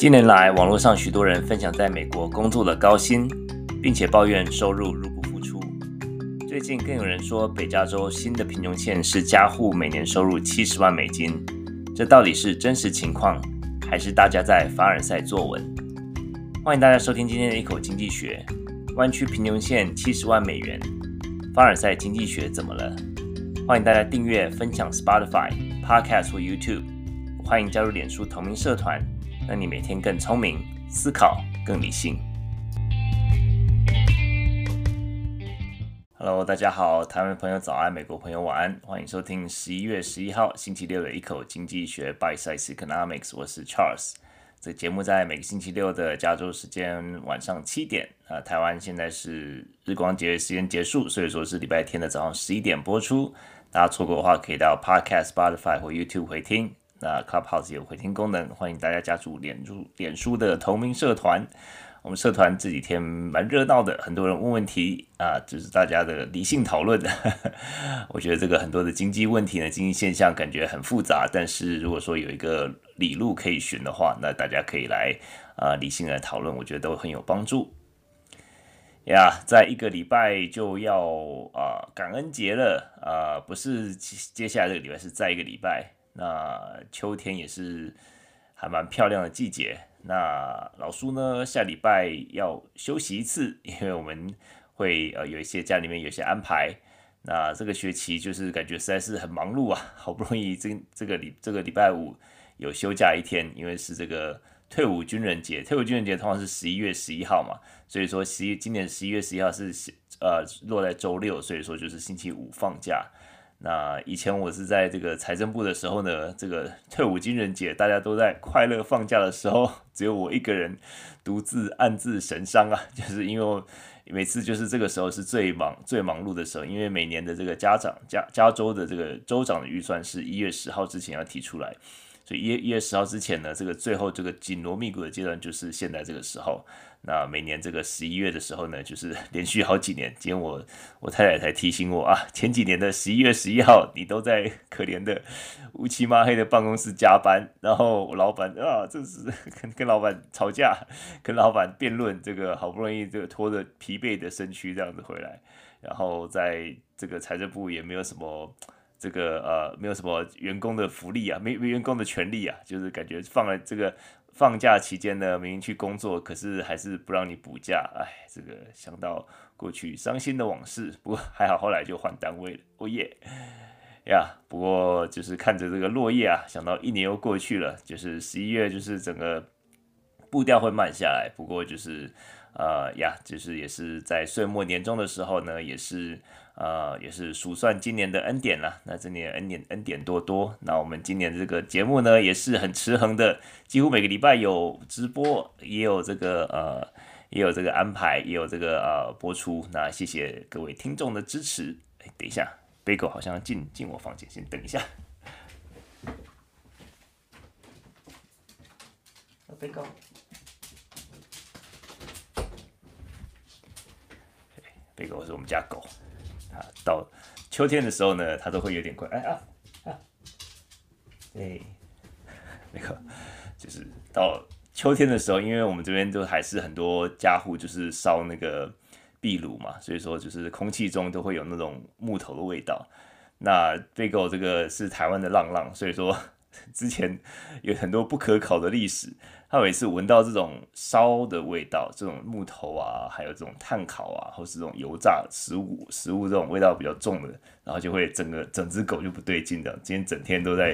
近年来，网络上许多人分享在美国工作的高薪，并且抱怨收入入不敷出。最近更有人说，北加州新的贫穷线是家户每年收入七十万美金。这到底是真实情况，还是大家在凡尔赛作文？欢迎大家收听今天的一口经济学。湾区贫穷线七十万美元，凡尔赛经济学怎么了？欢迎大家订阅、分享 Spotify、Podcast 或 YouTube。欢迎加入脸书同名社团，让你每天更聪明，思考更理性。Hello，大家好，台湾朋友早安，美国朋友晚安，欢迎收听十一月十一号星期六的一口经济学 Bite Size Economics，我是 Charles。这个节目在每个星期六的加州时间晚上七点啊，台湾现在是日光节时间结束，所以说是礼拜天的早上十一点播出。大家错过的话，可以到 Podcast、Spotify 或 YouTube 回听。那 Clubhouse 有回听功能，欢迎大家加入脸书脸书的同名社团。我们社团这几天蛮热闹的，很多人问问题啊，就是大家的理性讨论。我觉得这个很多的经济问题呢，经济现象感觉很复杂，但是如果说有一个理路可以寻的话，那大家可以来啊理性来讨论，我觉得都很有帮助。呀、在一个礼拜就要啊感恩节了啊，不是接下来这个礼拜，是再一个礼拜。那秋天也是还蛮漂亮的季节。那老苏呢，下礼拜要休息一次，因为我们会呃有一些家里面有些安排。那这个学期就是感觉实在是很忙碌啊，好不容易这这个礼这个礼拜五有休假一天，因为是这个退伍军人节，退伍军人节通常是十一月十一号嘛，所以说十一今年十一月十一号是呃落在周六，所以说就是星期五放假。那以前我是在这个财政部的时候呢，这个 退伍军人节，大家都在快乐放假的时候，只有我一个人独自暗自神伤啊，就是因为每次就是这个时候是最忙最忙碌的时候，因为每年的这个家长加加州的这个州长的预算是一月十号之前要提出来，所以一月一月十号之前呢，这个最后这个紧锣密鼓的阶段就是现在这个时候。那每年这个十一月的时候呢，就是 连续好几年。今天我我太太才提醒我啊，前几年的十一月十一号，你都在可怜的乌漆嘛黑的办公室加班，然后我老板啊，这是跟跟老板吵架，跟老板辩论，这个好不容易这个拖着疲惫的身躯这样子回来，然后在这个财政部也没有什么这个呃没有什么员工的福利啊，没没员工的权利啊，就是感觉放了这个。放假期间呢，明明去工作，可是还是不让你补假，哎，这个想到过去伤心的往事，不过还好后来就换单位了，哦耶呀！不过就是看着这个落叶啊，想到一年又过去了，就是十一月，就是整个步调会慢下来，不过就是呃呀，就是也是在岁末年终的时候呢，也是。呃，也是数算今年的恩典了。那今年恩典恩典多多。那我们今年这个节目呢，也是很持恒的，几乎每个礼拜有直播，也有这个呃，也有这个安排，也有这个呃播出。那谢谢各位听众的支持。哎，等一下，贝狗好像要进进我房间，先等一下。贝狗，贝狗是我们家狗。啊，到秋天的时候呢，他都会有点困。哎啊啊，哎，那个就是到秋天的时候，因为我们这边都还是很多家户就是烧那个壁炉嘛，所以说就是空气中都会有那种木头的味道。那贝狗这个是台湾的浪浪，所以说 之前有很多不可考的历史。他每次闻到这种烧的味道，这种木头啊，还有这种炭烤啊，或是这种油炸食物、食物这种味道比较重的，然后就会整个整只狗就不对劲的。今天整天都在，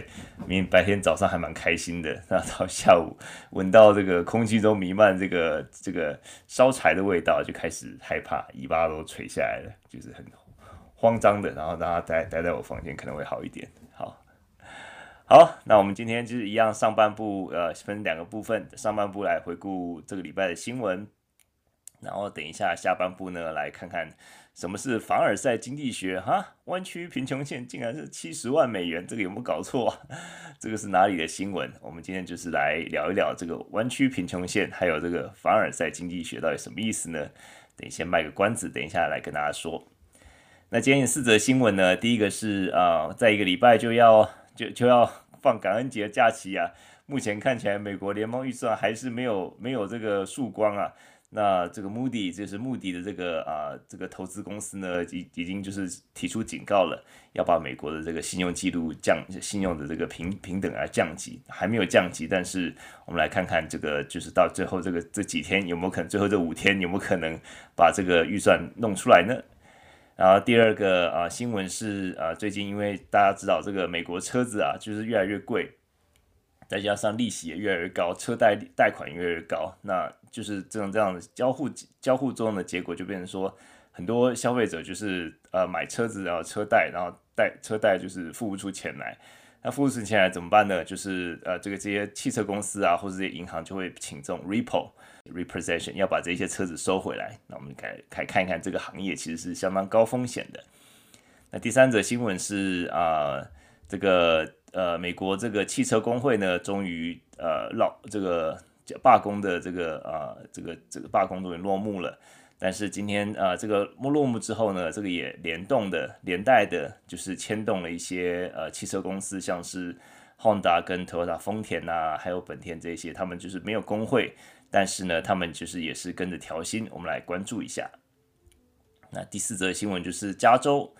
明明白天早上还蛮开心的，那到下午闻到这个空气中弥漫这个这个烧柴的味道，就开始害怕，尾巴都垂下来了，就是很慌张的。然后让它待待在我房间可能会好一点。好。那我们今天就是一样，上半部呃分两个部分，上半部来回顾这个礼拜的新闻，然后等一下下半部呢来看看什么是凡尔赛经济学哈，弯曲贫穷线竟然是七十万美元，这个有没有搞错啊？这个是哪里的新闻？我们今天就是来聊一聊这个弯曲贫穷线，还有这个凡尔赛经济学到底什么意思呢？等一下卖个关子，等一下来跟大家说。那今天四则新闻呢，第一个是啊、在一个礼拜就要。就就要放感恩节假期啊，目前看起来美国联邦预算还是没有没有这个曙光啊。那这个 Moody 就是穆迪的这个啊、这个投资公司呢，已已经就是提出警告了，要把美国的这个信用记录降信用的这个平平等啊降级，还没有降级，但是我们来看看这个就是到最后这个这几天有没有可能，最后这五天有没有可能把这个预算弄出来呢？然后第二个啊、新闻是啊、最近因为大家知道这个美国车子啊就是越来越贵。再加上利息也越来越高，车贷贷款越来越高，那就是这种这样的交互交互作用的结果，就变成说很多消费者就是呃买车子然后车贷，然后贷车贷就是付不出钱来，那付不出钱怎么办呢？就是呃这个这些汽车公司啊或者这些银行就会请这种 repo repossession 要把这些车子收回来。那我们来来看一看这个行业其实是相当高风险的。那第三则新闻是啊、这个。呃，美国这个汽车工会呢，终于呃，落这个罢工的这个啊、这个这个罢工终于落幕了。但是今天啊、呃，这个落幕之后呢，这个也联动的连带的，就是牵动了一些呃汽车公司，像是 Honda 跟 Toyota 丰田呐、还有本田这些，他们就是没有工会，但是呢，他们就是也是跟着调薪。我们来关注一下。那第四则新闻就是加州。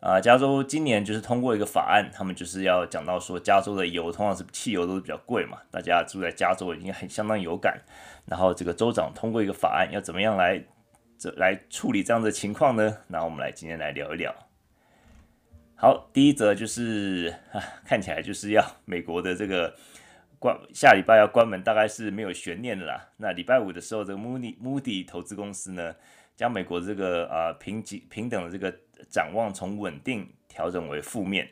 啊，加州今年就是通过一个法案，他们就是要讲到说，加州的油通常是汽油都是比较贵嘛，大家住在加州已经很相当有感。然后这个州长通过一个法案，要怎么样来这来处理这样的情况呢？那我们来今天来聊一聊。好，第一则就是啊，看起来就是要美国的这个关下礼拜要关门，大概是没有悬念的啦。那礼拜五的时候，这个 Moody Moody 投资公司呢，将美国这个啊平级平等的这个。展望从稳定调整为负面。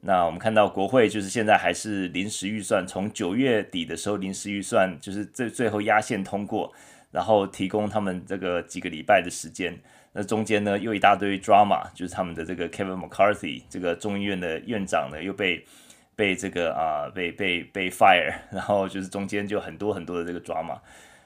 那我们看到国会就是现在还是临时预算，从九月底的时候临时预算就是最最后压线通过，然后提供他们这个几个礼拜的时间。那中间呢又一大堆 drama，就是他们的这个 Kevin McCarthy 这个众议院的院长呢又被被这个啊被被被 fire，然后就是中间就很多很多的这个 drama。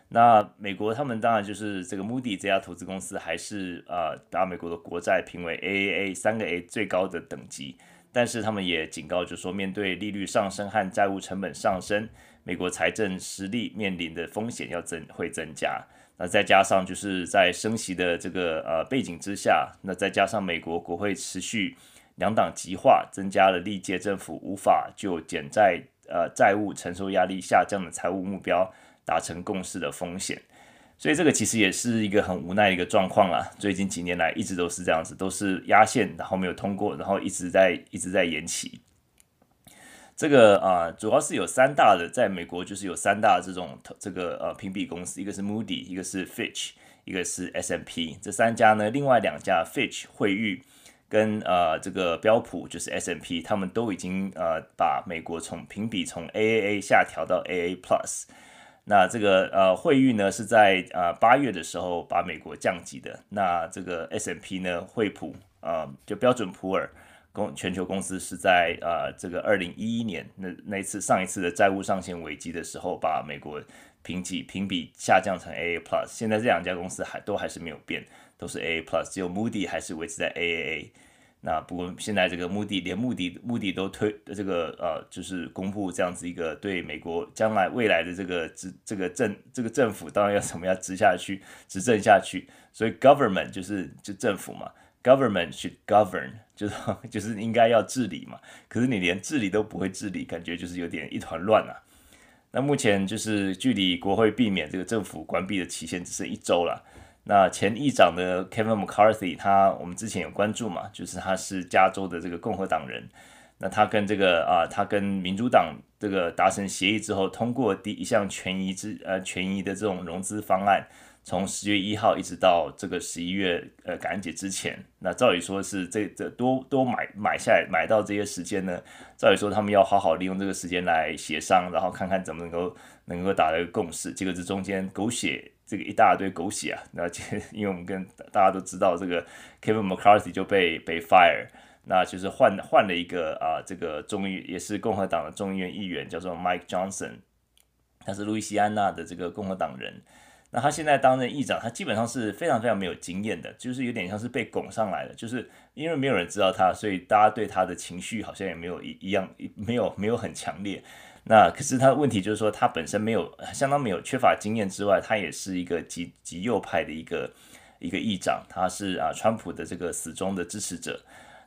那美国他们当然就是这个 Moody 这家投资公司，还是呃把美国的国债评为 AAA 三个 A 最高的等级，但是他们也警告，就说面对利率上升和债务成本上升，美国财政实力面临的风险要增会增加。那再加上就是在升息的这个呃背景之下，那再加上美国国会持续两党极化，增加了历届政府无法就减债呃债务承受压力下降的财务目标。达成共识的风险，所以这个其实也是一个很无奈的一个状况啊。最近几年来一直都是这样子，都是压线，然后没有通过，然后一直在一直在延期。这个啊、主要是有三大的，在美国就是有三大这种这个呃评比公司，一个是 Moody，一个是 Fitch，一个是 S M P。这三家呢，另外两家 Fitch 惠誉跟呃这个标普就是 S M P，他们都已经呃把美国从评比从 AAA 下调到 AA Plus。那这个呃惠誉呢是在呃八月的时候把美国降级的。那这个 S&P 呢惠普、呃、就标准普尔公全球公司是在呃这个二零一一年那那一次上一次的债务上限危机的时候把美国评级评比下降成 AA Plus。现在这两家公司还都还是没有变，都是 AA Plus，只有 Moody 还是维持在 AAA。那不过现在这个目的连目的目的都推这个呃，就是公布这样子一个对美国将来未来的这个执这个政这个政府当然要怎么样执下去执政下去，所以 government 就是就政府嘛，government should govern 就是就是应该要治理嘛，可是你连治理都不会治理，感觉就是有点一团乱啊。那目前就是距离国会避免这个政府关闭的期限只剩一周了。那前议长的 Kevin McCarthy，他我们之前有关注嘛，就是他是加州的这个共和党人。那他跟这个啊，他跟民主党这个达成协议之后，通过第一项权益之呃权益的这种融资方案，从十月一号一直到这个十一月呃感恩节之前。那照理说是这这多多买买下来买到这些时间呢，照理说他们要好好利用这个时间来协商，然后看看怎么能够能够达到一个共识。结果这中间狗血。这个一大堆狗血啊！那 因为我们跟大家都知道，这个 Kevin McCarthy 就被被 fire，那就是换换了一个啊，这个众议也是共和党的众议院议员，叫做 Mike Johnson，他是路易斯安那的这个共和党人。那他现在担任议长，他基本上是非常非常没有经验的，就是有点像是被拱上来的，就是因为没有人知道他，所以大家对他的情绪好像也没有一一样，没有没有很强烈。那可是他问题就是说，他本身没有相当没有缺乏经验之外，他也是一个极极右派的一个一个议长，他是啊川普的这个死忠的支持者。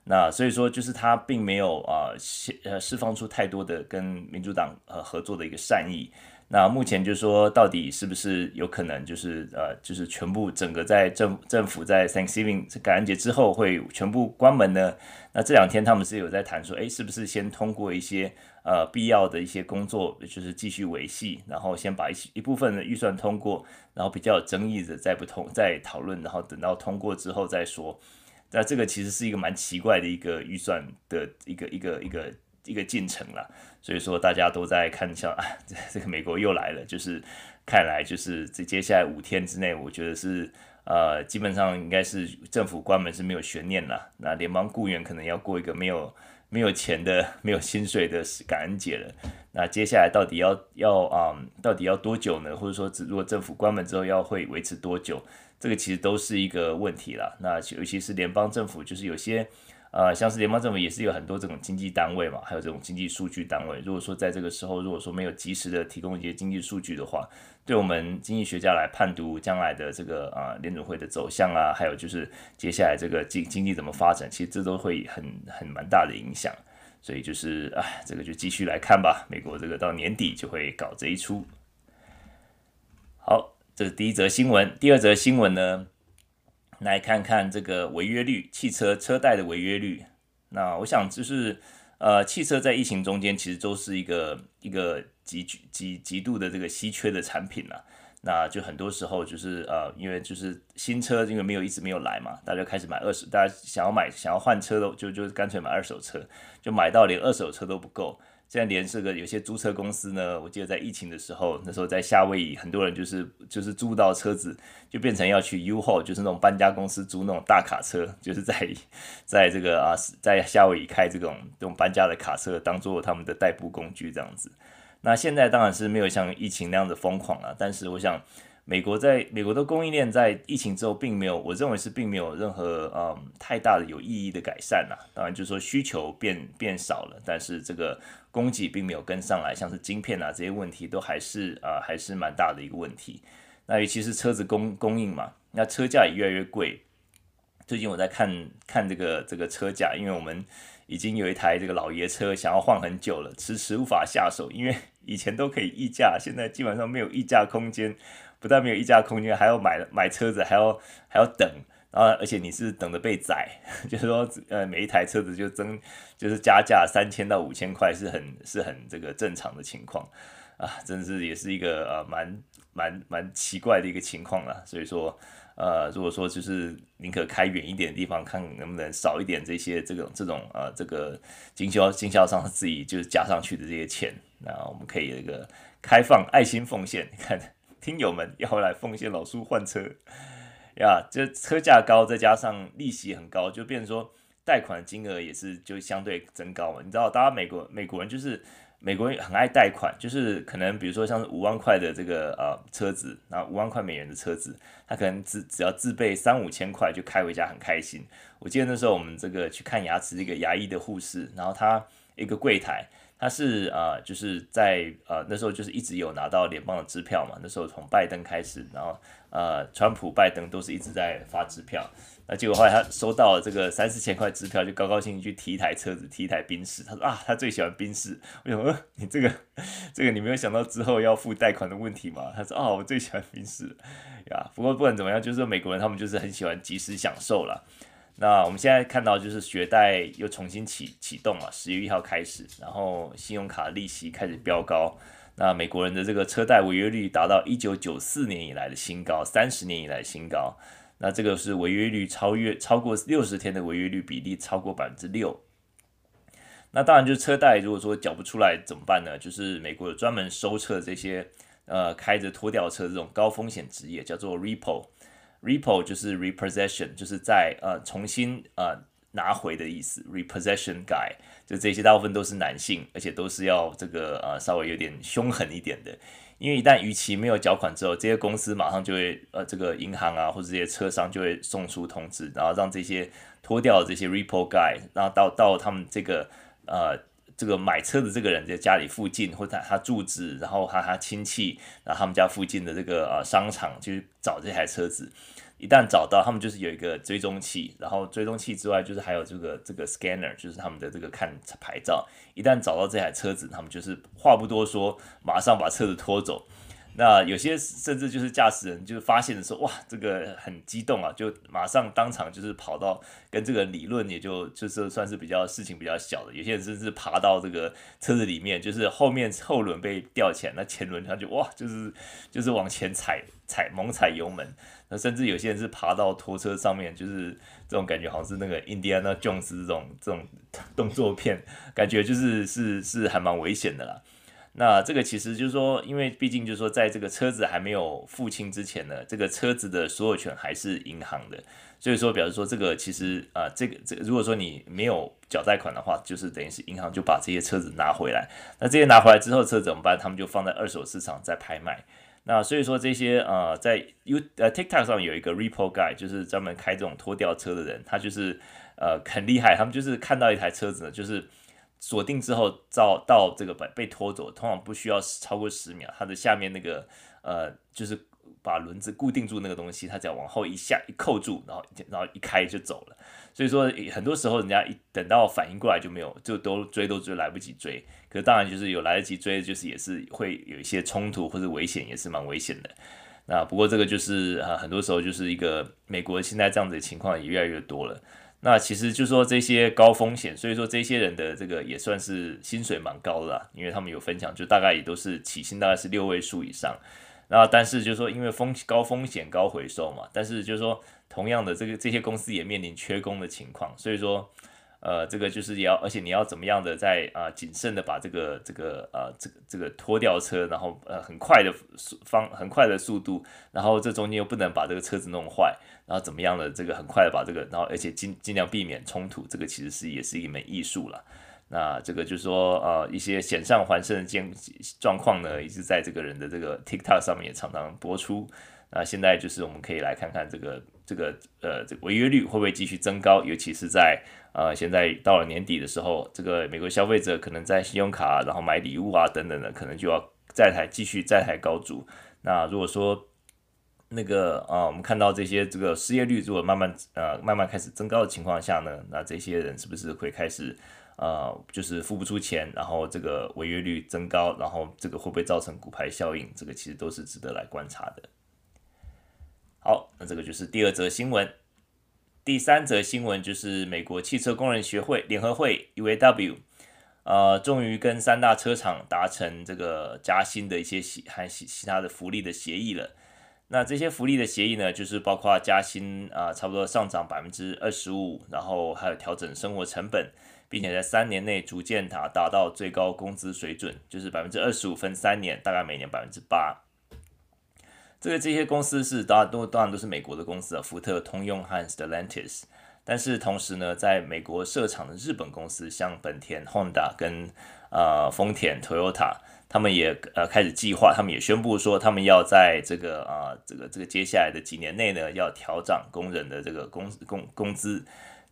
那所以说，就是他并没有啊释呃释放出太多的跟民主党呃合作的一个善意。那目前就是说，到底是不是有可能，就是呃，就是全部整个在政政府在 Thanksgiving 感恩节之后会全部关门呢？那这两天他们是有在谈说，诶，是不是先通过一些呃必要的一些工作，就是继续维系，然后先把一一部分的预算通过，然后比较有争议的再不通再讨论，然后等到通过之后再说。那这个其实是一个蛮奇怪的一个预算的一个一个一个。一个进程了，所以说大家都在看像啊，这 这个美国又来了，就是看来就是这接下来五天之内，我觉得是呃基本上应该是政府关门是没有悬念了。那联邦雇员可能要过一个没有没有钱的、没有薪水的感恩节了。那接下来到底要要啊、到底要多久呢？或者说，如果政府关门之后要会维持多久？这个其实都是一个问题了。那尤其是联邦政府，就是有些。呃，像是联邦政府也是有很多这种经济单位嘛，还有这种经济数据单位。如果说在这个时候，如果说没有及时的提供一些经济数据的话，对我们经济学家来判读将来的这个啊联准会的走向啊，还有就是接下来这个经经济怎么发展，其实这都会很很蛮大的影响。所以就是啊，这个就继续来看吧。美国这个到年底就会搞这一出。好，这是第一则新闻。第二则新闻呢？来看看这个违约率，汽车车贷的违约率。那我想就是，呃，汽车在疫情中间其实都是一个一个极极极度的这个稀缺的产品了。那就很多时候就是呃，因为就是新车因为没有一直没有来嘛，大家开始买二手，大家想要买想要换车的就就干脆买二手车，就买到连二手车都不够。现在连这个有些租车公司呢，我记得在疫情的时候，那时候在夏威夷，很多人就是就是租到车子，就变成要去 U h o 就是那种搬家公司租那种大卡车，就是在在这个啊，在夏威夷开这种这种搬家的卡车，当做他们的代步工具这样子。那现在当然是没有像疫情那样的疯狂了，但是我想。美国在美国的供应链在疫情之后并没有，我认为是并没有任何嗯太大的有意义的改善呐。当然就是说需求变变少了，但是这个供给并没有跟上来，像是晶片啊这些问题都还是啊、还是蛮大的一个问题。那尤其是车子供供应嘛，那车价也越来越贵。最近我在看看这个这个车价，因为我们已经有一台这个老爷车想要换很久了，迟迟无法下手，因为以前都可以议价，现在基本上没有议价空间。不但没有议价空间，还要买买车子，还要还要等，然后而且你是等着被宰，就是说，呃，每一台车子就增，就是加价三千到五千块，是很是很这个正常的情况啊，真的是也是一个呃蛮蛮蛮奇怪的一个情况了。所以说，呃，如果说就是宁可开远一点的地方，看能不能少一点这些这种这种呃这个经销经销商自己就是加上去的这些钱，那我们可以这个开放爱心奉献，你看。听友们要来奉献老叔换车呀，这车价高，再加上利息很高，就变成说贷款金额也是就相对增高嘛。你知道，大家美国美国人就是美国人很爱贷款，就是可能比如说像是五万块的这个呃车子，那五万块美元的车子，他可能只只要自备三五千块就开回家很开心。我记得那时候我们这个去看牙齿，这个牙医的护士，然后他一个柜台。他是啊、就是在呃那时候就是一直有拿到联邦的支票嘛。那时候从拜登开始，然后呃，川普、拜登都是一直在发支票。那结果后来他收到了这个三四千块支票，就高高兴兴去提一台车子，提一台宾士。他说啊，他最喜欢宾士。我想说，你这个这个你没有想到之后要付贷款的问题吗？他说啊，我最喜欢宾士呀。不过不管怎么样，就是说美国人他们就是很喜欢及时享受了。那我们现在看到就是学贷又重新启启动了，十月一号开始，然后信用卡利息开始飙高。那美国人的这个车贷违约率达到一九九四年以来的新高，三十年以来的新高。那这个是违约率超越超过六十天的违约率比例超过百分之六。那当然就是车贷如果说缴不出来怎么办呢？就是美国有专门收车这些呃开着拖吊车这种高风险职业，叫做 repo。Repo 就是 repossession，就是在呃重新呃拿回的意思，repossession guy，就这些大部分都是男性，而且都是要这个呃稍微有点凶狠一点的。因为一旦逾期没有缴款之后，这些公司马上就会呃这个银行啊或者这些车商就会送出通知，然后让这些脱掉这些 repo guy，然后到到他们这个呃这个买车的这个人在家里附近或者他住址，然后他他亲戚，然后他们家附近的这个呃商场去找这台车子。一旦找到，他们就是有一个追踪器，然后追踪器之外，就是还有这个这个 scanner，就是他们的这个看牌照。一旦找到这台车子，他们就是话不多说，马上把车子拖走。那有些甚至就是驾驶人就是发现的时候，哇，这个很激动啊，就马上当场就是跑到跟这个理论，也就就是算是比较事情比较小的。有些人甚至爬到这个车子里面，就是后面后轮被吊起来，那前轮他就哇，就是就是往前踩踩猛踩油门。那甚至有些人是爬到拖车上面，就是这种感觉，好像是那个印第安纳琼斯这种这种动作片，感觉就是是是还蛮危险的啦。那这个其实就是说，因为毕竟就是说，在这个车子还没有付清之前呢，这个车子的所有权还是银行的，所以说表示说这个其实啊、这个这如果说你没有缴贷款的话，就是等于是银行就把这些车子拿回来。那这些拿回来之后，车子怎么办？他们就放在二手市场再拍卖。那所以说这些呃，在 U 呃 TikTok 上有一个 Repo Guy，就是专门开这种拖吊车的人，他就是呃很厉害，他们就是看到一台车子呢，就是锁定之后到到这个被被拖走，通常不需要超过十秒，它的下面那个呃就是把轮子固定住那个东西，它只要往后一下一扣住，然后然后一开就走了。所以说很多时候人家一等到反应过来就没有，就都追都追来不及追。可是当然就是有来得及追，就是也是会有一些冲突或者危险，也是蛮危险的。那不过这个就是啊，很多时候就是一个美国现在这样子的情况也越来越多了。那其实就说这些高风险，所以说这些人的这个也算是薪水蛮高的啦，因为他们有分享，就大概也都是起薪大概是六位数以上。那但是就是说因为风高风险高回收嘛，但是就是说。同样的，这个这些公司也面临缺工的情况，所以说，呃，这个就是也要，而且你要怎么样的在啊、谨慎的把这个这个呃这个这个拖吊车，然后呃很快的速方很快的速度，然后这中间又不能把这个车子弄坏，然后怎么样的这个很快的把这个，然后而且尽尽量避免冲突，这个其实是也是一门艺术了。那这个就是说呃一些险象环生的状状况呢，一直在这个人的这个 TikTok 上面也常常播出。那现在就是我们可以来看看这个。这个呃，这个违约率会不会继续增高？尤其是在呃，现在到了年底的时候，这个美国消费者可能在信用卡，然后买礼物啊等等的，可能就要债台继续债台高筑。那如果说那个啊、我们看到这些这个失业率如果慢慢呃慢慢开始增高的情况下呢，那这些人是不是会开始呃，就是付不出钱，然后这个违约率增高，然后这个会不会造成骨牌效应？这个其实都是值得来观察的。好，那这个就是第二则新闻。第三则新闻就是美国汽车工人协会联合会 UAW，呃，终于跟三大车厂达成这个加薪的一些协和其其他的福利的协议了。那这些福利的协议呢，就是包括加薪啊、差不多上涨百分之二十五，然后还有调整生活成本，并且在三年内逐渐达达到最高工资水准，就是百分之二十五分三年，大概每年百分之八。这个这些公司是当然都当然都是美国的公司啊，福特、通用和 Stellantis。但是同时呢，在美国设厂的日本公司，像本田、Honda 跟呃丰田、Toyota，他们也呃开始计划，他们也宣布说，他们要在这个啊、这个这个接下来的几年内呢，要调涨工人的这个工工工资，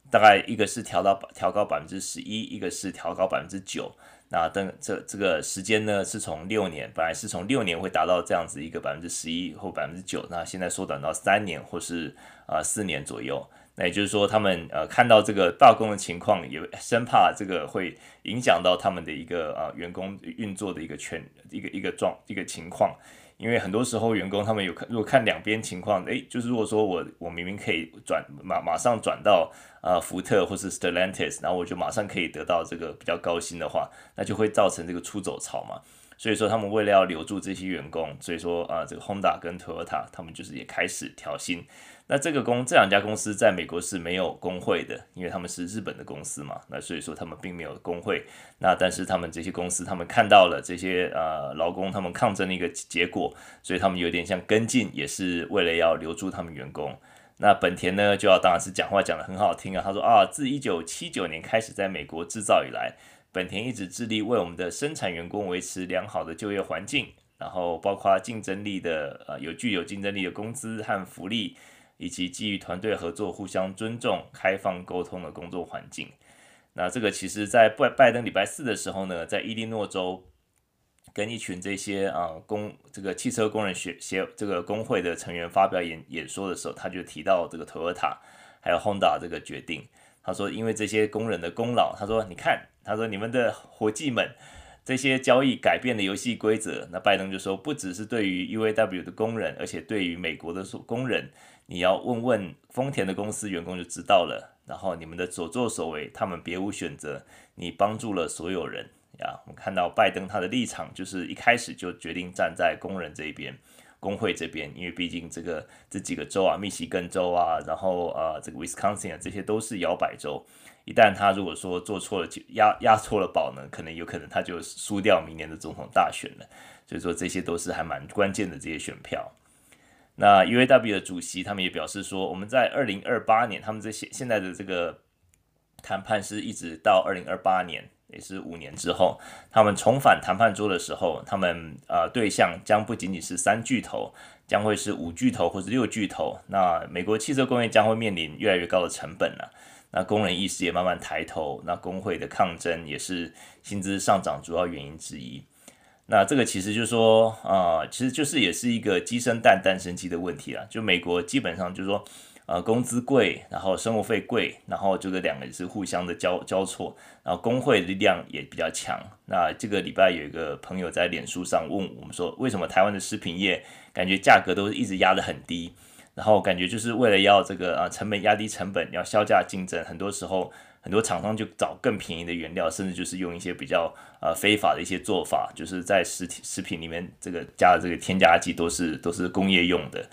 大概一个是调到调高百分之十一，一个是调高百分之九。那等这这个时间呢，是从六年，本来是从六年会达到这样子一个百分之十一或百分之九，那现在缩短到三年或是啊四年左右。那也就是说，他们呃看到这个罢工的情况，也生怕这个会影响到他们的一个啊员工运作的一个全一个一个状一个情况。因为很多时候员工他们有看，如果看两边情况，诶，就是如果说我我明明可以转马马上转到呃福特或是 Stellantis，然后我就马上可以得到这个比较高薪的话，那就会造成这个出走潮嘛。所以说他们为了要留住这些员工，所以说啊、这个 Honda 跟 Toyota 他们就是也开始调薪。那这个公这两家公司在美国是没有工会的，因为他们是日本的公司嘛，那所以说他们并没有工会。那但是他们这些公司，他们看到了这些呃劳工他们抗争的一个结果，所以他们有点像跟进，也是为了要留住他们员工。那本田呢，就要当然是讲话讲得很好听啊。他说啊，自一九七九年开始在美国制造以来，本田一直致力为我们的生产员工维持良好的就业环境，然后包括竞争力的呃有具有竞争力的工资和福利，以及基于团队合作、互相尊重、开放沟通的工作环境。那这个其实，在拜拜登礼拜四的时候呢，在伊利诺州。跟一群这些啊工这个汽车工人学协这个工会的成员发表演演说的时候，他就提到这个 Toyota 还有 Honda 这个决定。他说，因为这些工人的功劳，他说你看，他说你们的伙计们这些交易改变了游戏规则。那拜登就说，不只是对于 UAW 的工人，而且对于美国的工人，你要问问丰田的公司员工就知道了。然后你们的所作所为，他们别无选择，你帮助了所有人。呀，我们看到拜登他的立场就是一开始就决定站在工人这一边，工会这边，因为毕竟这个这几个州啊，密西根州啊，然后呃这个 Wisconsin 啊，这些都是摇摆州，一旦他如果说做错了，押押错了宝呢，可能有可能他就输掉明年的总统大选了。所以说这些都是还蛮关键的这些选票。那 UAW 的主席他们也表示说，我们在二零二八年，他们这些现在的这个谈判是一直到二零二八年。也是五年之后，他们重返谈判桌的时候，他们呃对象将不仅仅是三巨头，将会是五巨头或者六巨头。那美国汽车工业将会面临越来越高的成本了。那工人意识也慢慢抬头，那工会的抗争也是薪资上涨主要原因之一。那这个其实就是说、呃，其实就是也是一个鸡生蛋，蛋生鸡的问题了。就美国基本上就是说。呃，工资贵，然后生活费贵，然后这个两个是互相的交交错，然后工会力量也比较强。那这个礼拜有一个朋友在脸书上问我们说，为什么台湾的食品业感觉价格都是一直压得很低？然后感觉就是为了要这个啊成本压低成本，要削价竞争，很多时候很多厂商就找更便宜的原料，甚至就是用一些比较呃非法的一些做法，就是在食体食品里面这个加的这个添加剂都是都是工业用的。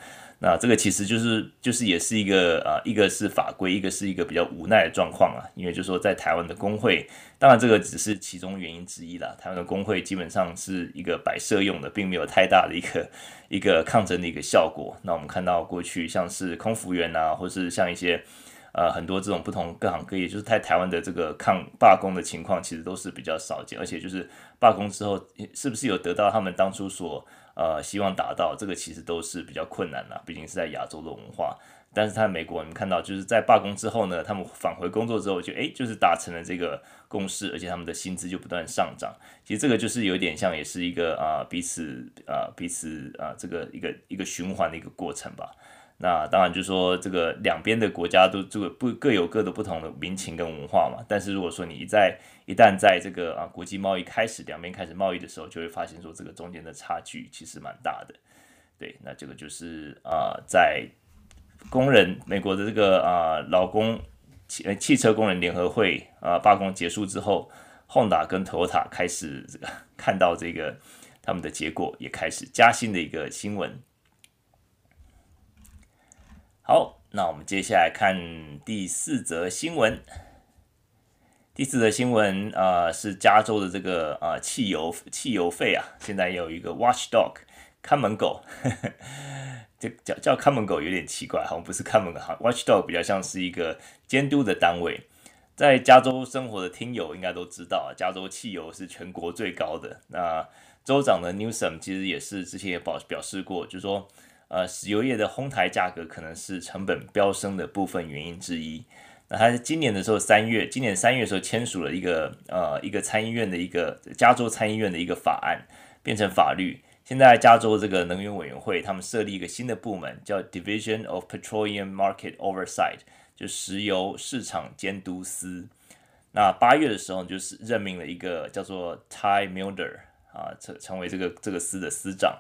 那这个其实就是就是也是一个啊，一个是法规，一个是一个比较无奈的状况啊。因为就是说在台湾的工会，当然这个只是其中原因之一啦。台湾的工会基本上是一个摆设用的，并没有太大的一个一个抗争的一个效果。那我们看到过去像是空服员啊，或是像一些呃很多这种不同各行各业，就是在台湾的这个抗罢工的情况，其实都是比较少见。而且就是罢工之后，是不是有得到他们当初所呃，希望达到这个其实都是比较困难的，毕竟是在亚洲的文化。但是在美国，你们看到就是在罢工之后呢，他们返回工作之后就，就诶就是达成了这个共识，而且他们的薪资就不断上涨。其实这个就是有点像，也是一个啊、彼此啊、彼此啊、这个一个一个循环的一个过程吧。那当然就是说，这个两边的国家都这个不各有各的不同的民情跟文化嘛。但是如果说你一在一旦在这个啊国际贸易开始两边开始贸易的时候，就会发现说这个中间的差距其实蛮大的。对，那这个就是啊在工人美国的这个啊劳工汽汽车工人联合会啊罢工结束之后，Honda 跟 Toyota 开始看到这个他们的结果，也开始加薪的一个新闻。好，那我们接下来看第四则新闻。第四则新闻啊、是加州的这个啊、汽油汽油费啊，现在有一个 Watchdog 看门狗，这叫叫看门狗有点奇怪，好像不是看门狗，哈，Watchdog 比较像是一个监督的单位。在加州生活的听友应该都知道啊，加州汽油是全国最高的。那州长的 Newsom 其实也是之前也表表示过，就是说。呃，石油业的哄抬价格可能是成本飙升的部分原因之一。那他在今年的时候，三月，今年三月的时候签署了一个呃一个参议院的一个加州参议院的一个法案，变成法律。现在加州这个能源委员会，他们设立一个新的部门，叫 Division of Petroleum Market Oversight，就石油市场监督司。那八月的时候，就是任命了一个叫做 Ty Milder 啊，成成为这个这个司的司长。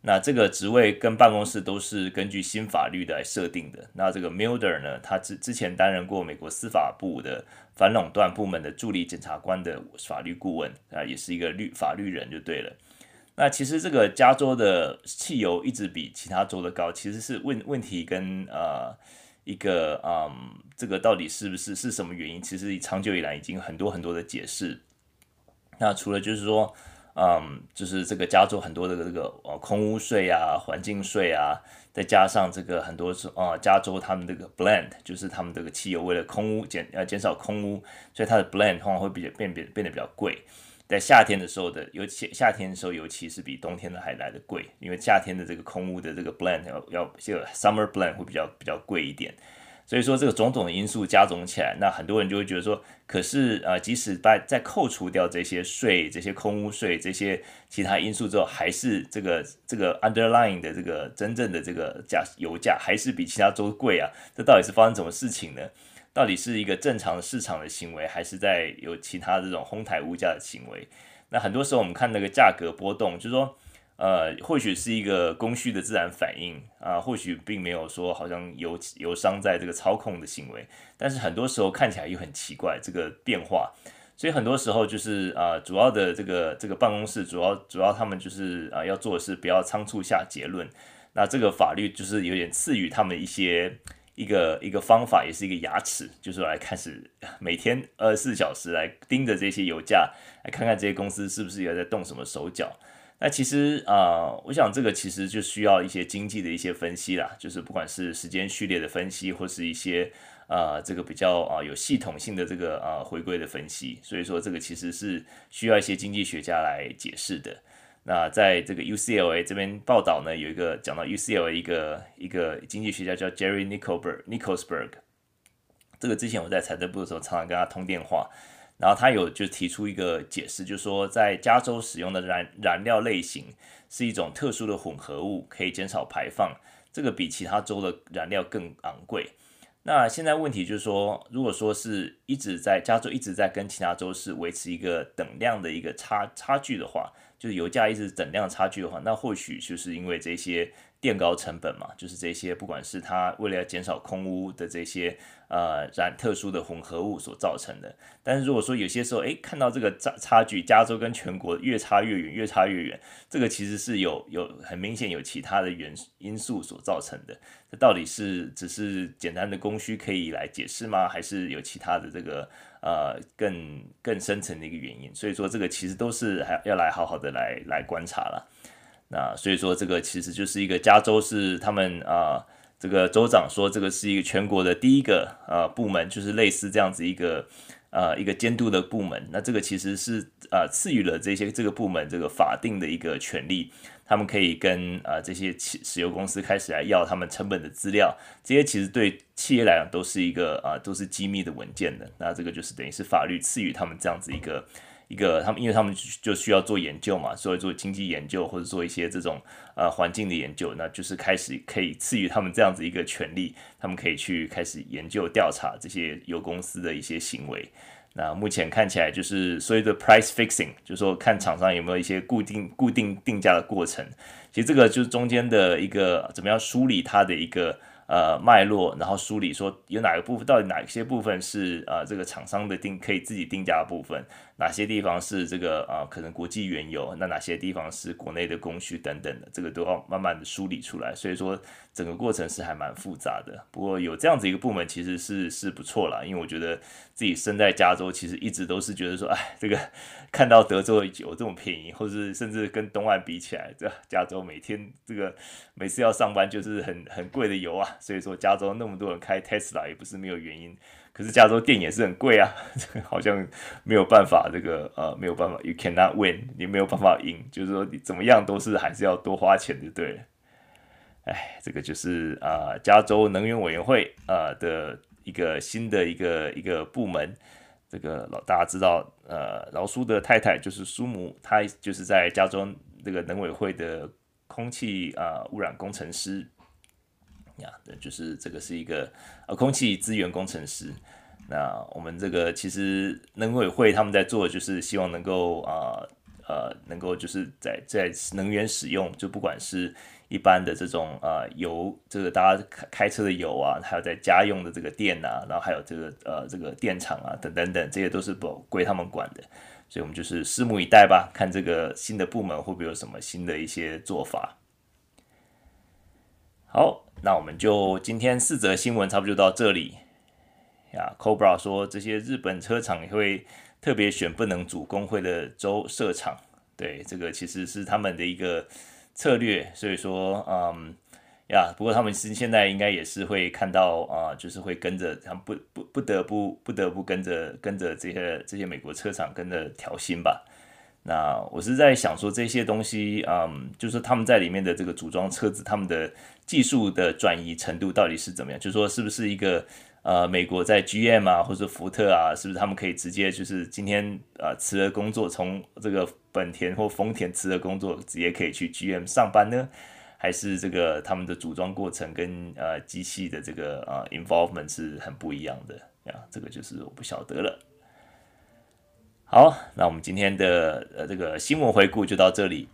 那这个职位跟办公室都是根据新法律来设定的。那这个 Milder 呢，他之之前担任过美国司法部的反垄断部门的助理检察官的法律顾问啊，也是一个律法律人就对了。那其实这个加州的汽油一直比其他州的高，其实是问问题跟呃一个嗯这个到底是不是是什么原因？其实长久以来已经很多很多的解释。那除了就是说。嗯，就是这个加州很多的这个呃空污税啊、环境税啊，再加上这个很多是呃加州他们这个 blend，就是他们这个汽油为了空污减呃减少空污，所以它的 blend 通常会比较变变变得比较贵。在夏天的时候的，尤其夏天的时候，尤其是比冬天的还来的贵，因为夏天的这个空污的这个 blend 要要这个 summer blend 会比较比较贵一点。所以说这个种种的因素加总起来，那很多人就会觉得说，可是呃，即使把再扣除掉这些税、这些空污税、这些其他因素之后，还是这个这个 underlying 的这个真正的这个价油价还是比其他州贵啊？这到底是发生什么事情呢？到底是一个正常的市场的行为，还是在有其他这种哄抬物价的行为？那很多时候我们看那个价格波动，就是说。呃，或许是一个供需的自然反应啊，或许并没有说好像油油商在这个操控的行为，但是很多时候看起来又很奇怪这个变化，所以很多时候就是啊，主要的这个这个办公室主要主要他们就是啊，要做的是不要仓促下结论，那这个法律就是有点赐予他们一些一个一个方法，也是一个牙齿，就是来开始每天二十四小时来盯着这些油价，来看看这些公司是不是也在动什么手脚。那其实啊、我想这个其实就需要一些经济的一些分析啦，就是不管是时间序列的分析，或是一些啊、呃、这个比较啊、有系统性的这个啊、呃、回归的分析，所以说这个其实是需要一些经济学家来解释的。那在这个 UCLA 这边报道呢，有一个讲到 UCLA 一个一个经济学家叫 Jerry Nickelberg Nickelsberg，这个之前我在财政部的时候常常跟他通电话。然后他有就提出一个解释，就是说在加州使用的燃燃料类型是一种特殊的混合物，可以减少排放，这个比其他州的燃料更昂贵。那现在问题就是说，如果说是一直在加州一直在跟其他州是维持一个等量的一个差差距的话，就是油价一直等量差距的话，那或许就是因为这些。垫高成本嘛，就是这些，不管是它为了要减少空污的这些呃染特殊的混合物所造成的。但是如果说有些时候，诶，看到这个差差距，加州跟全国越差越远，越差越远，这个其实是有有很明显有其他的原因素所造成的。这到底是只是简单的供需可以来解释吗？还是有其他的这个呃更更深层的一个原因？所以说这个其实都是还要来好好的来来观察了。那所以说，这个其实就是一个加州是他们啊，这个州长说这个是一个全国的第一个呃部门，就是类似这样子一个呃一个监督的部门。那这个其实是呃赐予了这些这个部门这个法定的一个权利，他们可以跟啊这些企石油公司开始来要他们成本的资料，这些其实对企业来讲都是一个啊都是机密的文件的。那这个就是等于是法律赐予他们这样子一个。一个他们，因为他们就需要做研究嘛，所以做经济研究或者做一些这种呃环境的研究，那就是开始可以赐予他们这样子一个权利，他们可以去开始研究调查这些油公司的一些行为。那目前看起来就是所谓的 price fixing，就是说看厂商有没有一些固定固定定价的过程。其实这个就是中间的一个怎么样梳理它的一个。呃，脉络，然后梳理说有哪个部分，到底哪些部分是呃这个厂商的定可以自己定价的部分，哪些地方是这个呃可能国际原油，那哪些地方是国内的供需等等的，这个都要慢慢的梳理出来。所以说整个过程是还蛮复杂的。不过有这样子一个部门其实是是不错啦，因为我觉得自己身在加州，其实一直都是觉得说，哎，这个看到德州的油这么便宜，或是甚至跟东岸比起来，这加州每天这个每次要上班就是很很贵的油啊。所以说，加州那么多人开 Tesla 也不是没有原因。可是加州电也是很贵啊，这个好像没有办法，这个呃没有办法，You cannot win，你没有办法赢，就是说你怎么样都是还是要多花钱就对了。哎，这个就是啊、加州能源委员会啊、的一个新的一个一个部门。这个老大家知道，呃，饶苏的太太就是苏母，她就是在加州这个能委会的空气啊、污染工程师。呀，对，就是这个是一个呃空气资源工程师。那我们这个其实能委会他们在做，就是希望能够啊呃，能够就是在在能源使用，就不管是一般的这种啊、油，这个大家开开车的油啊，还有在家用的这个电啊，然后还有这个呃这个电厂啊等等等，这些都是不归他们管的。所以我们就是拭目以待吧，看这个新的部门会不会有什么新的一些做法。好。那我们就今天四则新闻差不多就到这里呀。Cobra 说，这些日本车厂也会特别选不能组工会的州设厂，对，这个其实是他们的一个策略。所以说，嗯呀，不过他们是现在应该也是会看到啊，就是会跟着他们不不不得不不得不跟着跟着这些这些美国车厂跟着调薪吧。那我是在想说这些东西，嗯，就是他们在里面的这个组装车子，他们的技术的转移程度到底是怎么样？就是说是不是一个呃，美国在 GM 啊或者福特啊，是不是他们可以直接就是今天呃辞了工作，从这个本田或丰田辞了工作，直接可以去 GM 上班呢？还是这个他们的组装过程跟呃机器的这个呃 involvement 是很不一样的呀？这个就是我不晓得了。好，那我们今天的呃这个新闻回顾就到这里。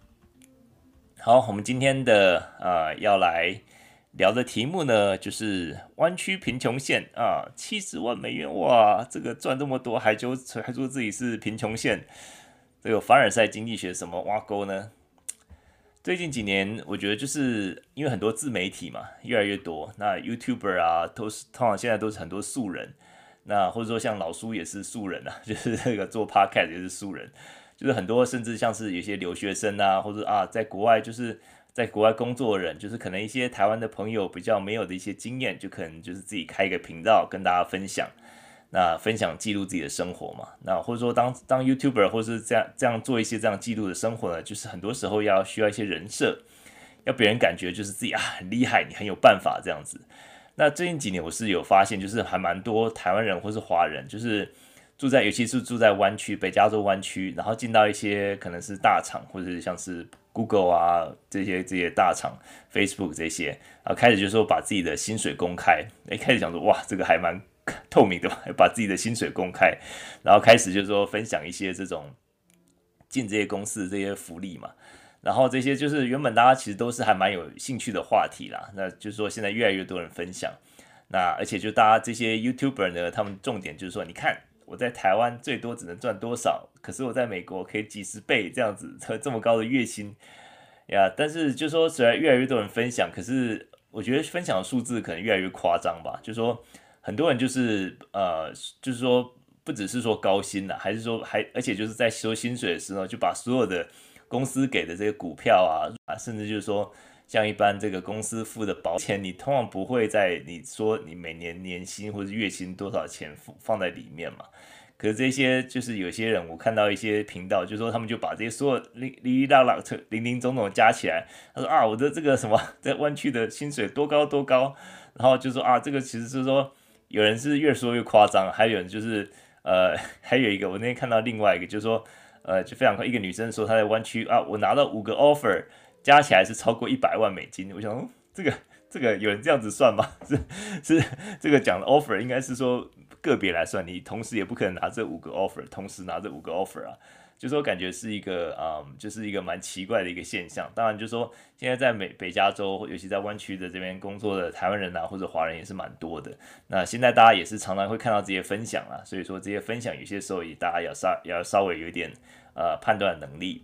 好，我们今天的啊、呃、要来聊的题目呢，就是湾区贫穷线啊，七十万美元哇，这个赚这么多还就还说自己是贫穷线，这个凡尔赛经济学什么挖沟呢？最近几年，我觉得就是因为很多自媒体嘛越来越多，那 YouTuber 啊都是通常现在都是很多素人。那或者说像老苏也是素人啊，就是这个做 podcast 也是素人，就是很多甚至像是有些留学生啊，或者啊在国外就是在国外工作的人，就是可能一些台湾的朋友比较没有的一些经验，就可能就是自己开一个频道跟大家分享，那分享记录自己的生活嘛，那或者说当当 YouTuber 或是这样这样做一些这样记录的生活呢，就是很多时候要需要一些人设，要别人感觉就是自己啊很厉害，你很有办法这样子。那最近几年我是有发现，就是还蛮多台湾人或是华人，就是住在，尤其是住在湾区，北加州湾区，然后进到一些可能是大厂，或者是像是 Google 啊这些这些大厂，Facebook 这些，然后开始就是说把自己的薪水公开，一开始讲说哇这个还蛮 透明的嘛，把自己的薪水公开，然后开始就是说分享一些这种进这些公司的这些福利嘛。然后这些就是原本大家其实都是还蛮有兴趣的话题啦，那就是说现在越来越多人分享，那而且就大家这些 YouTuber 呢，他们重点就是说，你看我在台湾最多只能赚多少，可是我在美国可以几十倍这样子，这么高的月薪呀。但是就说虽然越来越多人分享，可是我觉得分享数字可能越来越夸张吧。就是说很多人就是呃，就是说不只是说高薪啦，还是说还而且就是在收薪水的时候就把所有的。公司给的这个股票啊啊，甚至就是说，像一般这个公司付的保险，你通常不会在你说你每年年薪或者月薪多少钱放放在里面嘛。可是这些就是有些人，我看到一些频道，就是说他们就把这些所有零零零落落、零零总总加起来，他说啊，我的这个什么在湾区的薪水多高多高，然后就说啊，这个其实是说有人是越说越夸张，还有人就是呃，还有一个我那天看到另外一个就是说。呃，就非常快，一个女生说她在湾区啊，我拿到五个 offer，加起来是超过一百万美金。我想，这个这个有人这样子算吗？是是，这个讲的 offer 应该是说个别来算，你同时也不可能拿这五个 offer，同时拿这五个 offer 啊。就说感觉是一个、嗯，就是一个蛮奇怪的一个现象。当然，就说现在在美北加州，尤其在湾区的这边工作的台湾人啊，或者华人也是蛮多的。那现在大家也是常常会看到这些分享啊，所以说这些分享有些时候也大家要稍要稍微有一点呃判断能力。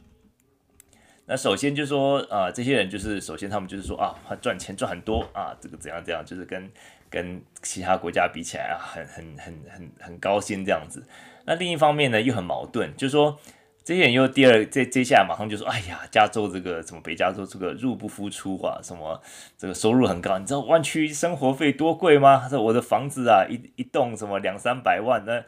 那首先就说啊、呃，这些人就是首先他们就是说啊，赚钱赚很多啊，这个怎样怎样，就是跟跟其他国家比起来啊，很很很很很高薪这样子。那另一方面呢，又很矛盾，就是说。这些人又第二，这接下来马上就说：“哎呀，加州这个什么北加州这个入不敷出啊，什么这个收入很高，你知道湾区生活费多贵吗？他说我的房子啊，一一栋什么两三百万，那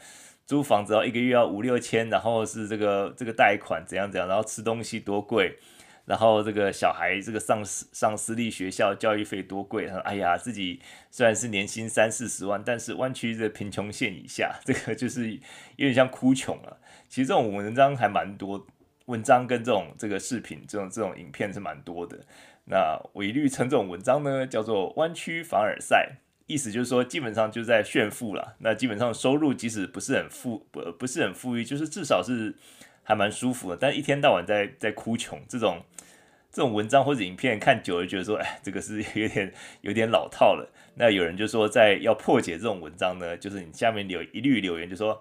租房子要一个月要五六千，然后是这个这个贷款怎样怎样，然后吃东西多贵。”然后这个小孩这个上上私立学校教育费多贵？他说：“哎呀，自己虽然是年薪三四十万，但是湾区的贫穷线以下，这个就是有点像哭穷了。其实这种文章还蛮多，文章跟这种这个视频、这种这种影片是蛮多的。那我一律称这种文章呢叫做弯曲凡尔赛，意思就是说基本上就在炫富了。那基本上收入即使不是很富，不不是很富裕，就是至少是。”还蛮舒服的，但一天到晚在在哭穷，这种这种文章或者影片看久了，觉得说，哎，这个是 有点有点老套了。那有人就说，在要破解这种文章呢，就是你下面留一律留言，就说，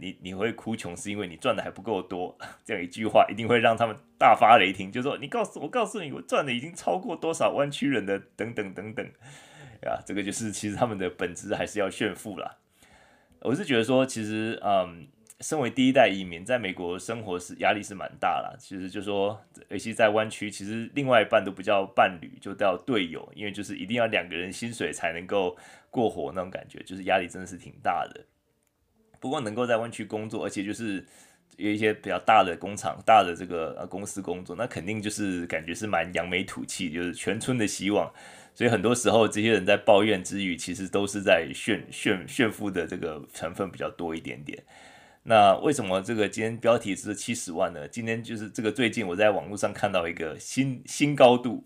你你会哭穷是因为你赚的还不够多，这样一句话一定会让他们大发雷霆，就说你告诉我，告诉你，我赚的已经超过多少湾区人的等等等等，呀，这个就是其实他们的本质还是要炫富啦。我是觉得说，其实，嗯。身为第一代移民，在美国生活是压力是蛮大啦。其实就说，尤其在湾区，其实另外一半都不叫伴侣，就叫队友，因为就是一定要两个人薪水才能够过活那种感觉，就是压力真的是挺大的。不过能够在湾区工作，而且就是有一些比较大的工厂、大的这个呃公司工作，那肯定就是感觉是蛮扬眉吐气，就是全村的希望。所以很多时候，这些人在抱怨之余，其实都是在炫炫炫富的这个成分比较多一点点。那为什么这个今天标题是七十万呢？今天就是这个最近我在网络上看到一个新新高度，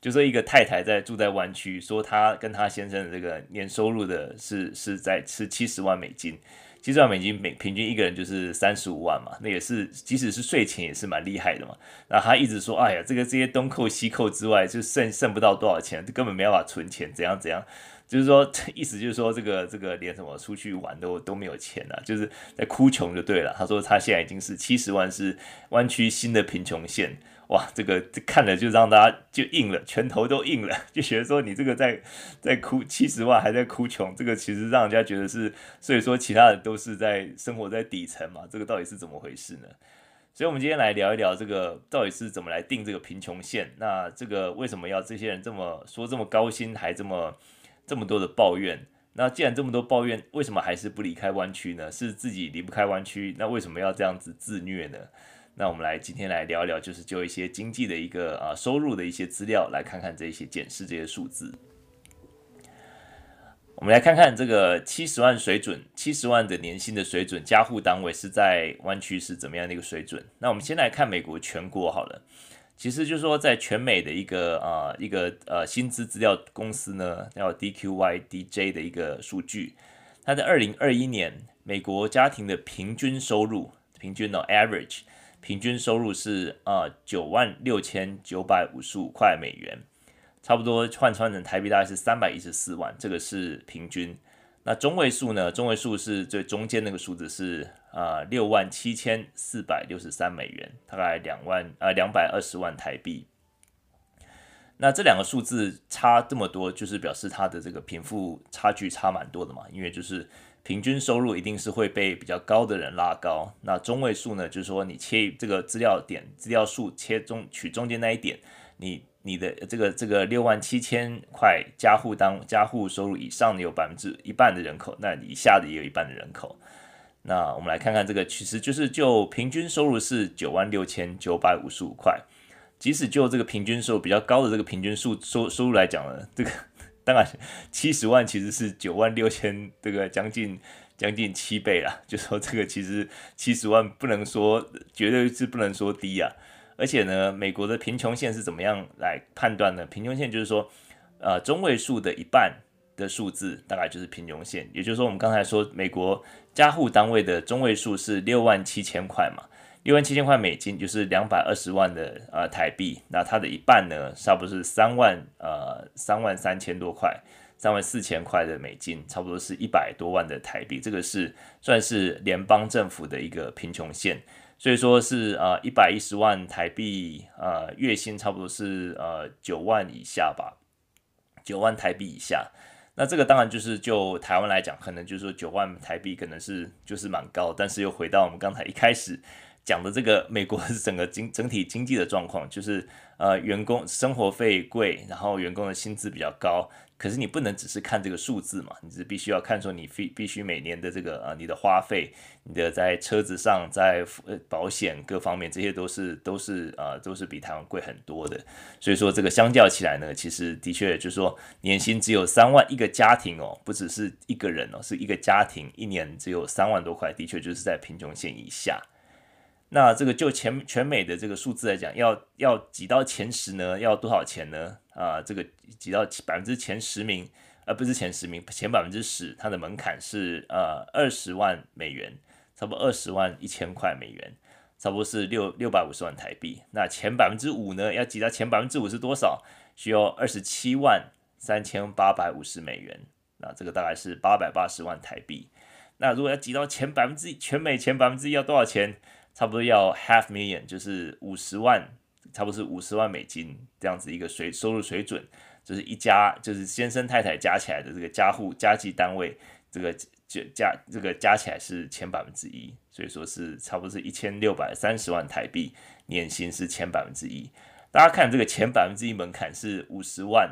就说一个太太在住在湾区，说她跟她先生的这个年收入的是是在是七十万美金。七十万美金每平均一个人就是三十五万嘛，那也是即使是税前也是蛮厉害的嘛。然后他一直说，哎呀，这个这些东扣西扣之外，就剩剩不到多少钱，根本没办法存钱，怎样怎样。就是说，意思就是说，这个这个连什么出去玩都都没有钱了，就是在哭穷就对了。他说他现在已经是七十万，是湾区新的贫穷线。哇，这个这看了就让大家就硬了，拳头都硬了，就觉得说你这个在在哭七十万还在哭穷，这个其实让人家觉得是，所以说其他人都是在生活在底层嘛，这个到底是怎么回事呢？所以，我们今天来聊一聊这个到底是怎么来定这个贫穷线。那这个为什么要这些人这么说这么高薪，还这么这么多的抱怨？那既然这么多抱怨，为什么还是不离开湾区呢？是自己离不开湾区，那为什么要这样子自虐呢？那我们来今天来聊一聊，就是就一些经济的一个啊收入的一些资料，来看看这些检视这些数字。我们来看看这个七十万水准，七十万的年薪的水准，家户单位是在湾区是怎么样的一个水准？那我们先来看美国全国好了。其实就是说，在全美的一个啊一个呃薪资资料公司呢，叫 DQYDJ 的一个数据，它在二零二一年美国家庭的平均收入，平均呢 average。平均收入是啊九万六千九百五十五块美元，差不多换算成台币大概是三百一十四万，这个是平均。那中位数呢？中位数是最中间那个数字是啊六万七千四百六十三美元，大概两万啊两百二十万台币。那这两个数字差这么多，就是表示它的这个贫富差距差蛮多的嘛，因为就是。平均收入一定是会被比较高的人拉高，那中位数呢？就是说你切这个资料点资料数切中取中间那一点，你你的这个这个六万七千块家户当家户收入以上的有百分之一半的人口，那以下的也有一半的人口。那我们来看看这个，其实就是就平均收入是九万六千九百五十五块，即使就这个平均收入比较高的这个平均数收收入来讲呢，这个。当然，七十万其实是九万六千，这个将近将近七倍了。就说这个其实七十万不能说绝对是不能说低啊。而且呢，美国的贫穷线是怎么样来判断呢？贫穷线就是说，呃，中位数的一半的数字大概就是贫穷线。也就是说，我们刚才说美国家户单位的中位数是六万七千块嘛。六万七千块美金就是两百二十万的呃台币，那它的一半呢，差不多是三万呃三万三千多块，三万四千块的美金，差不多是一百多万的台币，这个是算是联邦政府的一个贫穷线，所以说是呃一百一十万台币呃月薪差不多是呃九万以下吧，九万台币以下，那这个当然就是就台湾来讲，可能就是说九万台币可能是就是蛮高，但是又回到我们刚才一开始。讲的这个美国 整个经整体经济的状况，就是呃员工生活费贵，然后员工的薪资比较高，可是你不能只是看这个数字嘛，你是必须要看说你必必须每年的这个呃你的花费，你的在车子上，在呃保险各方面，这些都是都是呃都是比台湾贵很多的，所以说这个相较起来呢，其实的确就是说年薪只有三万一个家庭哦，不只是一个人哦，是一个家庭一年只有三万多块，的确就是在贫穷线以下。那这个就全全美的这个数字来讲，要要挤到前十呢，要多少钱呢？啊，这个挤到百分之前十名，而、不是前十名，前百分之十，它的门槛是呃二十万美元，差不多二十万一千块美元，差不多是六六百五十万台币。那前百分之五呢，要挤到前百分之五是多少？需要二十七万三千八百五十美元，那这个大概是八百八十万台币。那如果要挤到前百分之，全美前百分之一要多少钱？差不多要 half million，就是五十万，差不多是五十万美金这样子一个水收入水准，就是一家就是先生太太加起来的这个家户家计单位，这个就加这个加起来是前百分之一，所以说是差不多是一千六百三十万台币，年薪是前百分之一。大家看这个前百分之一门槛是五十万，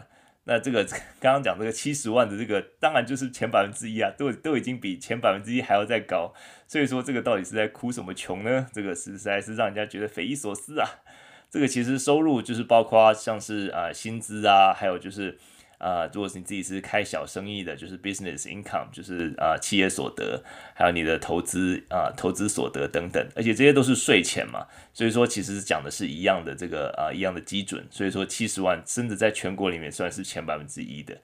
那这个刚刚讲这个七十万的这个，当然就是前百分之一啊，都都已经比前百分之一还要再高。所以说这个到底是在哭什么穷呢？这个实在是让人家觉得匪夷所思啊。这个其实收入就是包括像是啊、薪资啊，还有就是。啊、如果是你自己是开小生意的，就是 business income，就是啊、企业所得，还有你的投资啊、投资所得等等，而且这些都是税前嘛，所以说其实讲的是一样的这个啊、一样的基准，所以说七十万甚至在全国里面算是前百分之一的，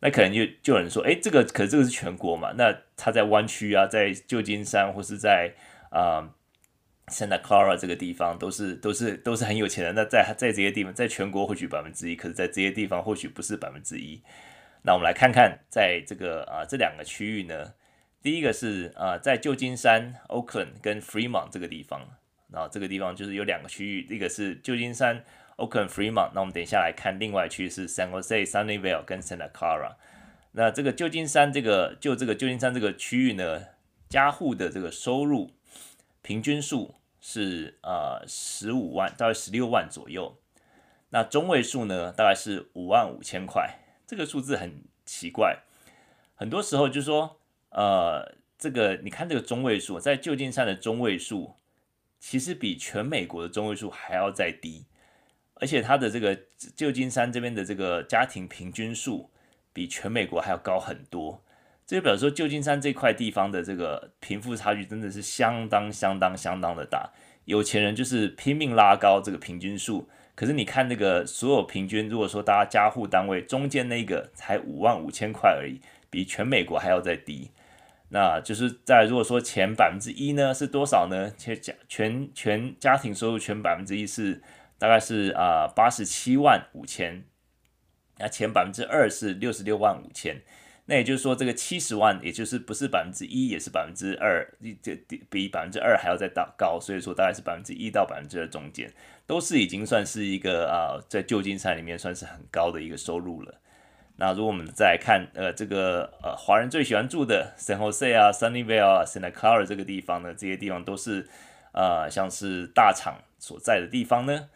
那可能就就有人说，哎，这个可是这个是全国嘛，那他在湾区啊，在旧金山或是在啊。Santa Clara 这个地方都是都是都是很有钱的。那在在这些地方，在全国或许百分之一，可是在这些地方或许不是百分之一。那我们来看看，在这个啊这两个区域呢，第一个是啊在旧金山 Oakland 跟 Fremont 这个地方，然后这个地方就是有两个区域，一个是旧金山 Oakland Fremont。那我们等一下来看另外区是 San Jose Sunnyvale 跟 Santa Clara。那这个旧金山这个就这个旧金山这个区域呢，家户的这个收入平均数。是呃十五万，大概十六万左右。那中位数呢，大概是五万五千块。这个数字很奇怪，很多时候就说，呃，这个你看这个中位数，在旧金山的中位数，其实比全美国的中位数还要再低，而且它的这个旧金山这边的这个家庭平均数，比全美国还要高很多。这就表示说，旧金山这块地方的这个贫富差距真的是相当相当相当的大。有钱人就是拼命拉高这个平均数，可是你看那个所有平均，如果说大家家户单位中间那个才五万五千块而已，比全美国还要再低。那就是在如果说前百分之一呢是多少呢？全家全全家庭收入全百分之一是大概是啊八十七万五千，那前百分之二是六十六万五千。那也就是说，这个七十万，也就是不是百分之一，也是百分之二，这比百分之二还要再大高，所以说大概是百分之一到百分之二中间，都是已经算是一个啊，在旧金山里面算是很高的一个收入了。那如果我们再来看呃这个呃华人最喜欢住的 San Jose 啊、Sunnyvale 啊、Santa Clara 这个地方呢，这些地方都是啊像是大厂所在的地方呢，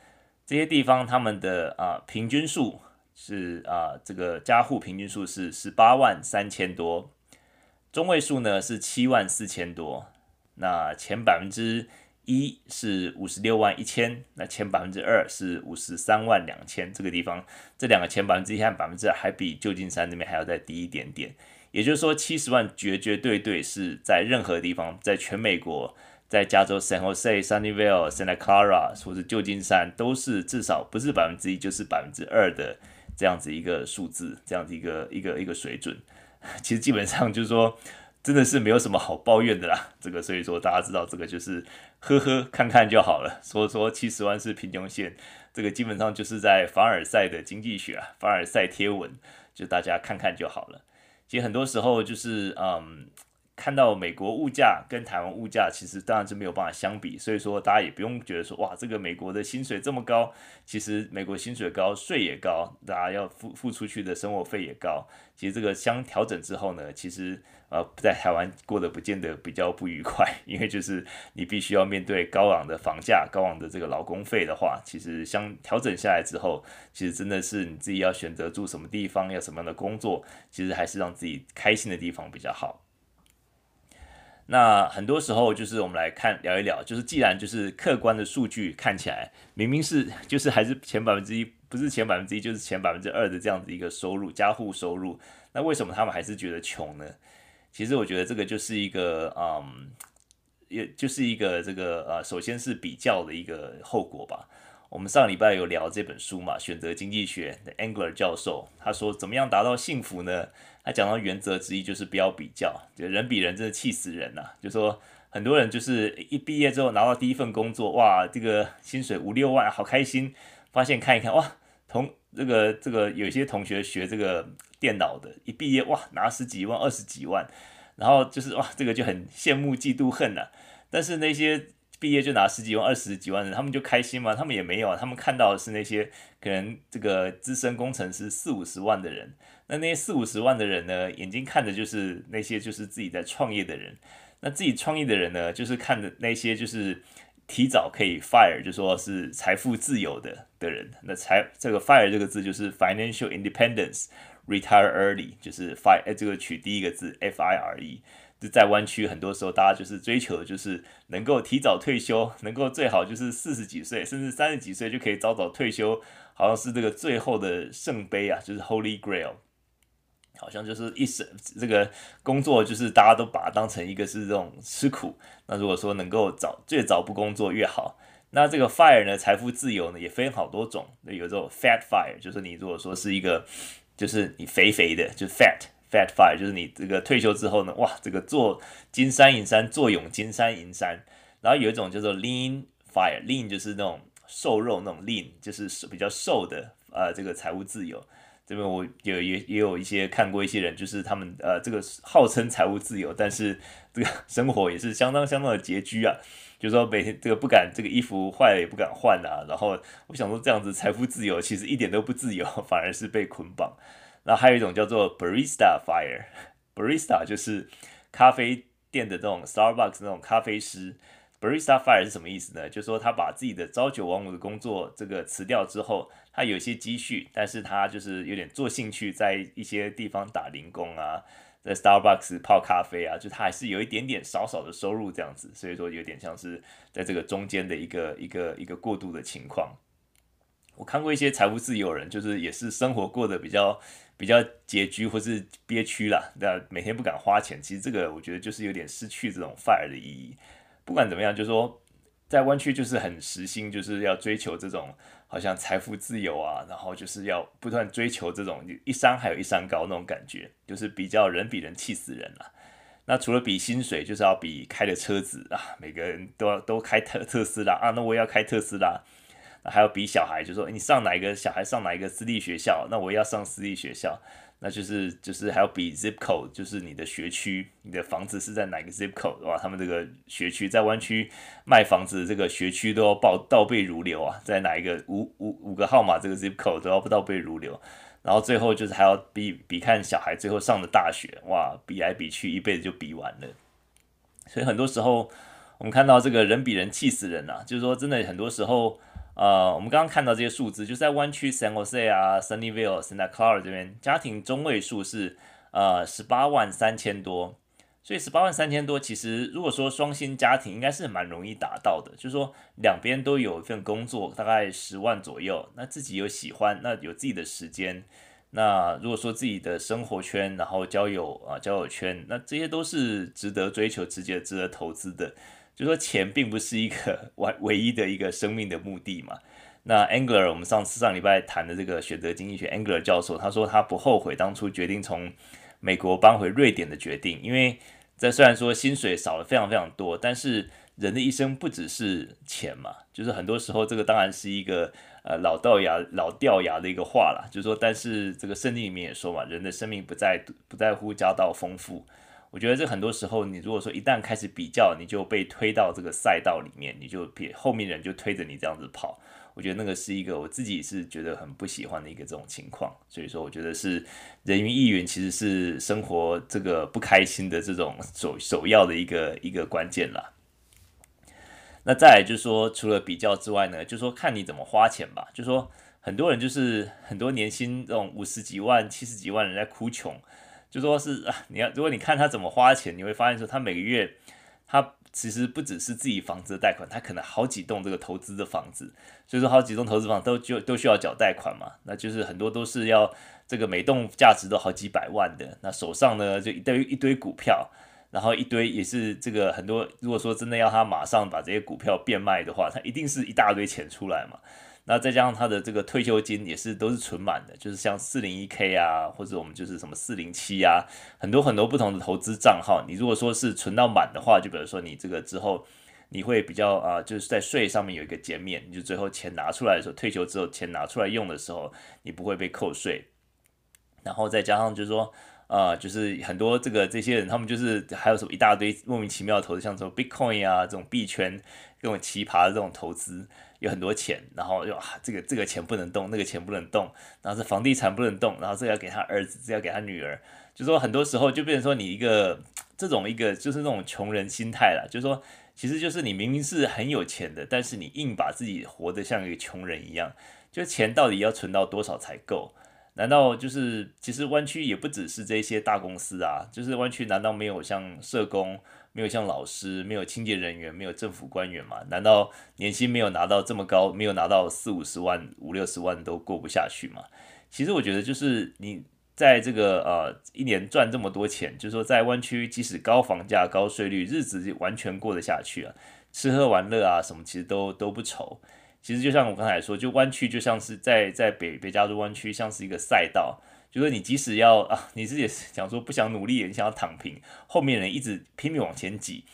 这些地方他们的啊平均数。是啊，这个家户平均数是十八万三千多，中位数呢是七万四千多，那前百分之一是五十六万一千，那前百分之二是五十三万两千，这个地方这两个前百分之一和百分之二还比旧金山那边还要再低一点点，也就是说七十万绝绝对对是在任何地方，在全美国，在加州 San Jose、Sunnyvale、Santa Clara 或是旧金山都是至少不是百分之一就是百分之二的。这样子一个数字，这样子一个一个一个水准，其实基本上就是说，真的是没有什么好抱怨的啦。这个所以说大家知道这个就是呵呵看看就好了。所以说七十万是贫穷线，这个基本上就是在凡尔赛的经济学啊，凡尔赛贴文，就大家看看就好了。其实很多时候就是嗯。看到美国物价跟台湾物价，其实当然是没有办法相比，所以说大家也不用觉得说哇，这个美国的薪水这么高，其实美国薪水高，税也高，大家要付付出去的生活费也高，其实这个相调整之后呢，其实呃在台湾过得不见得比较不愉快，因为就是你必须要面对高昂的房价、高昂的这个劳工费的话，其实相调整下来之后，其实真的是你自己要选择住什么地方，要什么样的工作，其实还是让自己开心的地方比较好。那很多时候就是我们来看聊一聊，就是既然就是客观的数据看起来明明是 就是还是前百分之一，不是前百分之一就是前百分之二的这样子一个收入，家户收入，那为什么他们还是觉得穷呢？其实我觉得这个就是一个嗯，也就是一个这个呃，首先是比较的一个后果吧。我们上礼拜有聊这本书嘛，选择经济学的 Angler 教授，他说怎么样达到幸福呢？他讲到原则之一就是不要比较，就人比人真的气死人呐、啊。就说很多人就是一毕业之后拿到第一份工作，哇，这个薪水五六万，好开心。发现看一看，哇，同这个这个有些同学学这个电脑的，一毕业哇拿十几万、二十几万，然后就是哇这个就很羡慕、嫉妒、恨呐、但是那些毕业就拿十几万、二十几万的人，他们就开心吗？他们也没有啊，他们看到的是那些可能这个资深工程师四五十万的人。那那些四五十万的人呢，眼睛看的就是那些就是自己在创业的人。那自己创业的人呢，就是看的那些就是提早可以 fire，就说是财富自由的的人。那财这个 fire 这个字就是 financial independence，retire early，就是 fire，这个取第一个字 f i r e。就在湾区，很多时候大家就是追求的就是能够提早退休，能够最好就是四十几岁，甚至三十几岁就可以早早退休，好像是这个最后的圣杯啊，就是 Holy Grail。好像就是一生这个工作，就是大家都把它当成一个是这种吃苦。那如果说能够早最早不工作越好，那这个 fire 呢，财富自由呢也分好多种。有这种 fat fire，就是你如果说是一个，就是你肥肥的，就是 fat fat fire，就是你这个退休之后呢，哇，这个坐金山银山，坐拥金山银山。然后有一种叫做 lean fire，lean 就是那种瘦肉那种 lean，就是比较瘦的，呃，这个财务自由。这边我有也也有一些看过一些人，就是他们呃这个号称财务自由，但是这个 生活也是相当相当的拮据啊。就说每天这个不敢这个衣服坏了也不敢换啊。然后我想说这样子财富自由其实一点都不自由，反而是被捆绑。然后还有一种叫做 barista fire，barista 就是咖啡店的这种 Starbucks 那种咖啡师。Barista fire 是什么意思呢？就是说他把自己的朝九晚五的工作这个辞掉之后，他有些积蓄，但是他就是有点做兴趣，在一些地方打零工啊，在 Starbucks 泡咖啡啊，就他还是有一点点少少的收入这样子，所以说有点像是在这个中间的一个一个一个过渡的情况。我看过一些财务自由人，就是也是生活过得比较比较拮据或是憋屈啦，那每天不敢花钱，其实这个我觉得就是有点失去这种 fire 的意义。不管怎么样，就是说在湾区就是很实心，就是要追求这种好像财富自由啊，然后就是要不断追求这种一山还有一山高那种感觉，就是比较人比人气死人啊。那除了比薪水，就是要比开的车子啊，每个人都要都开特特斯拉啊，那我也要开特斯拉。还要比小孩，就说你上哪一个小孩上哪一个私立学校，那我也要上私立学校。那就是就是还要比 zip code，就是你的学区，你的房子是在哪个 zip code 哇？他们这个学区在湾区卖房子，这个学区都要报倒背如流啊，在哪一个五五五个号码这个 zip code 都要倒背如流。然后最后就是还要比比看小孩最后上的大学，哇，比来比去一辈子就比完了。所以很多时候我们看到这个人比人气死人啊，就是说真的很多时候。呃，我们刚刚看到这些数字，就在湾区 San Jose 啊、Sunnyvale、Santa Clara 这边，家庭中位数是呃十八万三千多，所以十八万三千多，其实如果说双薪家庭，应该是蛮容易达到的。就是说两边都有一份工作，大概十万左右，那自己有喜欢，那有自己的时间，那如果说自己的生活圈，然后交友啊、交友圈，那这些都是值得追求、直接值得投资的。就说钱并不是一个 唯唯一的一个生命的目的嘛。那 Angler，我们上次上礼拜谈的这个选择经济学 Angler 教授他说他不后悔当初决定从美国搬回瑞典的决定，因为这虽然说薪水少了非常非常多，但是人的一生不只是钱嘛。就是很多时候这个当然是一个呃老掉牙老掉牙的一个话啦，就是说，但是这个圣经里面也说嘛，人的生命不在不在乎家道丰富。我觉得这很多时候，你如果说一旦开始比较，你就被推到这个赛道里面，你就别后面人就推着你这样子跑。我觉得那个是一个我自己是觉得很不喜欢的一个这种情况。所以说，我觉得是人云亦云，其实是生活这个不开心的这种首首要的一个一个关键啦。那再来就是说，除了比较之外呢，就说看你怎么花钱吧。就说很多人就是很多年薪这种五十几万、七十几万人在哭穷。就说是啊，你要如果你看他怎么花钱，你会发现说他每个月他其实不只是自己房子的贷款，他可能好几栋这个投资的房子，所以说好几栋投资房都就都需要缴贷款嘛，那就是很多都是要这个每栋价值都好几百万的，那手上呢就一堆一堆股票，然后一堆也是这个很多，如果说真的要他马上把这些股票变卖的话，他一定是一大堆钱出来嘛。那再加上他的这个退休金也是都是存满的，就是像四零一 K 啊，或者我们就是什么四零七啊，很多很多不同的投资账号。你如果说是存到满的话，就比如说你这个之后你会比较啊，就是在税上面有一个减免，你就最后钱拿出来的时候，退休之后钱拿出来用的时候，你不会被扣税。然后再加上就是说啊、就是很多这个这些人，他们就是还有什么一大堆莫名其妙的投资，像什么 Bitcoin 啊这种币圈这种奇葩的这种投资，有很多钱，然后就啊这个这个钱不能动，那个钱不能动，然后是房地产不能动，然后这要给他儿子，这要给他女儿，就说很多时候就变成说你一个 这种一个就是那种穷人心态啦，就是说其实就是你明明是很有钱的，但是你硬把自己活得像一个穷人一样，就钱到底要存到多少才够？难道就是其实湾区也不只是这些大公司啊？就是湾区难道没有像社工、没有像老师、没有清洁人员、没有政府官员嘛？难道年薪没有拿到这么高，没有拿到四五十万、五六十万都过不下去吗？其实我觉得就是你在这个呃一年赚这么多钱，就是说在湾区即使高房价、高税率，日子完全过得下去啊，吃喝玩乐啊什么其实都都不愁。其实就像我刚才说，就湾区就像是在在北北加州湾区，像是一个赛道，就是你即使要啊，你自己想说不想努力，你想要躺平，后面人一直拼命往前挤。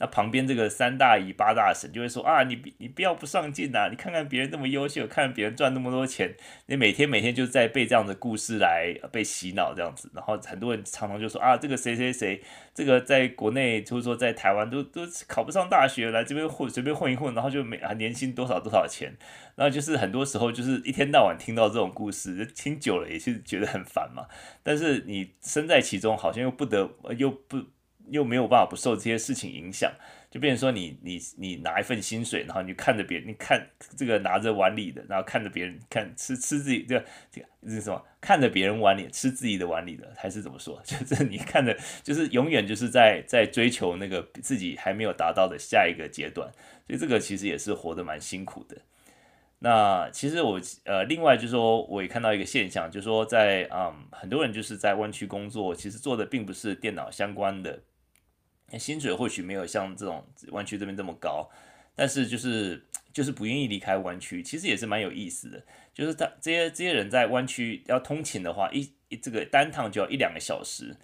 那旁边这个三大姨八大婶就会说啊，你你不要不上进呐！你看看别人那么优秀，看别人赚那么多钱，你每天每天就在被这样的故事来被洗脑这样子。然后很多人常常就说啊，这个谁谁谁，这个在国内就是说在台湾都都考不上大学，来这边混随便混一混，然后就每啊年薪多少多少钱。然后就是很多时候就是一天到晚听到这种故事，听久了也是觉得很烦嘛。但是你身在其中，好像又不得又不。又没有办法不受这些事情影响，就变成说你你你拿一份薪水，然后你看着别人，你看这个拿着碗里的，然后看着别人看吃吃自己这这个是什么？看着别人碗里吃自己的碗里的，还是怎么说？就是你看着就是永远就是在在追求那个自己还没有达到的下一个阶段，所以这个其实也是活得蛮辛苦的。那其实我呃，另外就是说，我也看到一个现象，就是说在嗯，很多人就是在湾区工作，其实做的并不是电脑相关的。薪水或许没有像这种湾区这边这么高，但是就是就是不愿意离开湾区，其实也是蛮有意思的。就是他这些这些人在湾区要通勤的话，一一这个单趟就要一两个小时，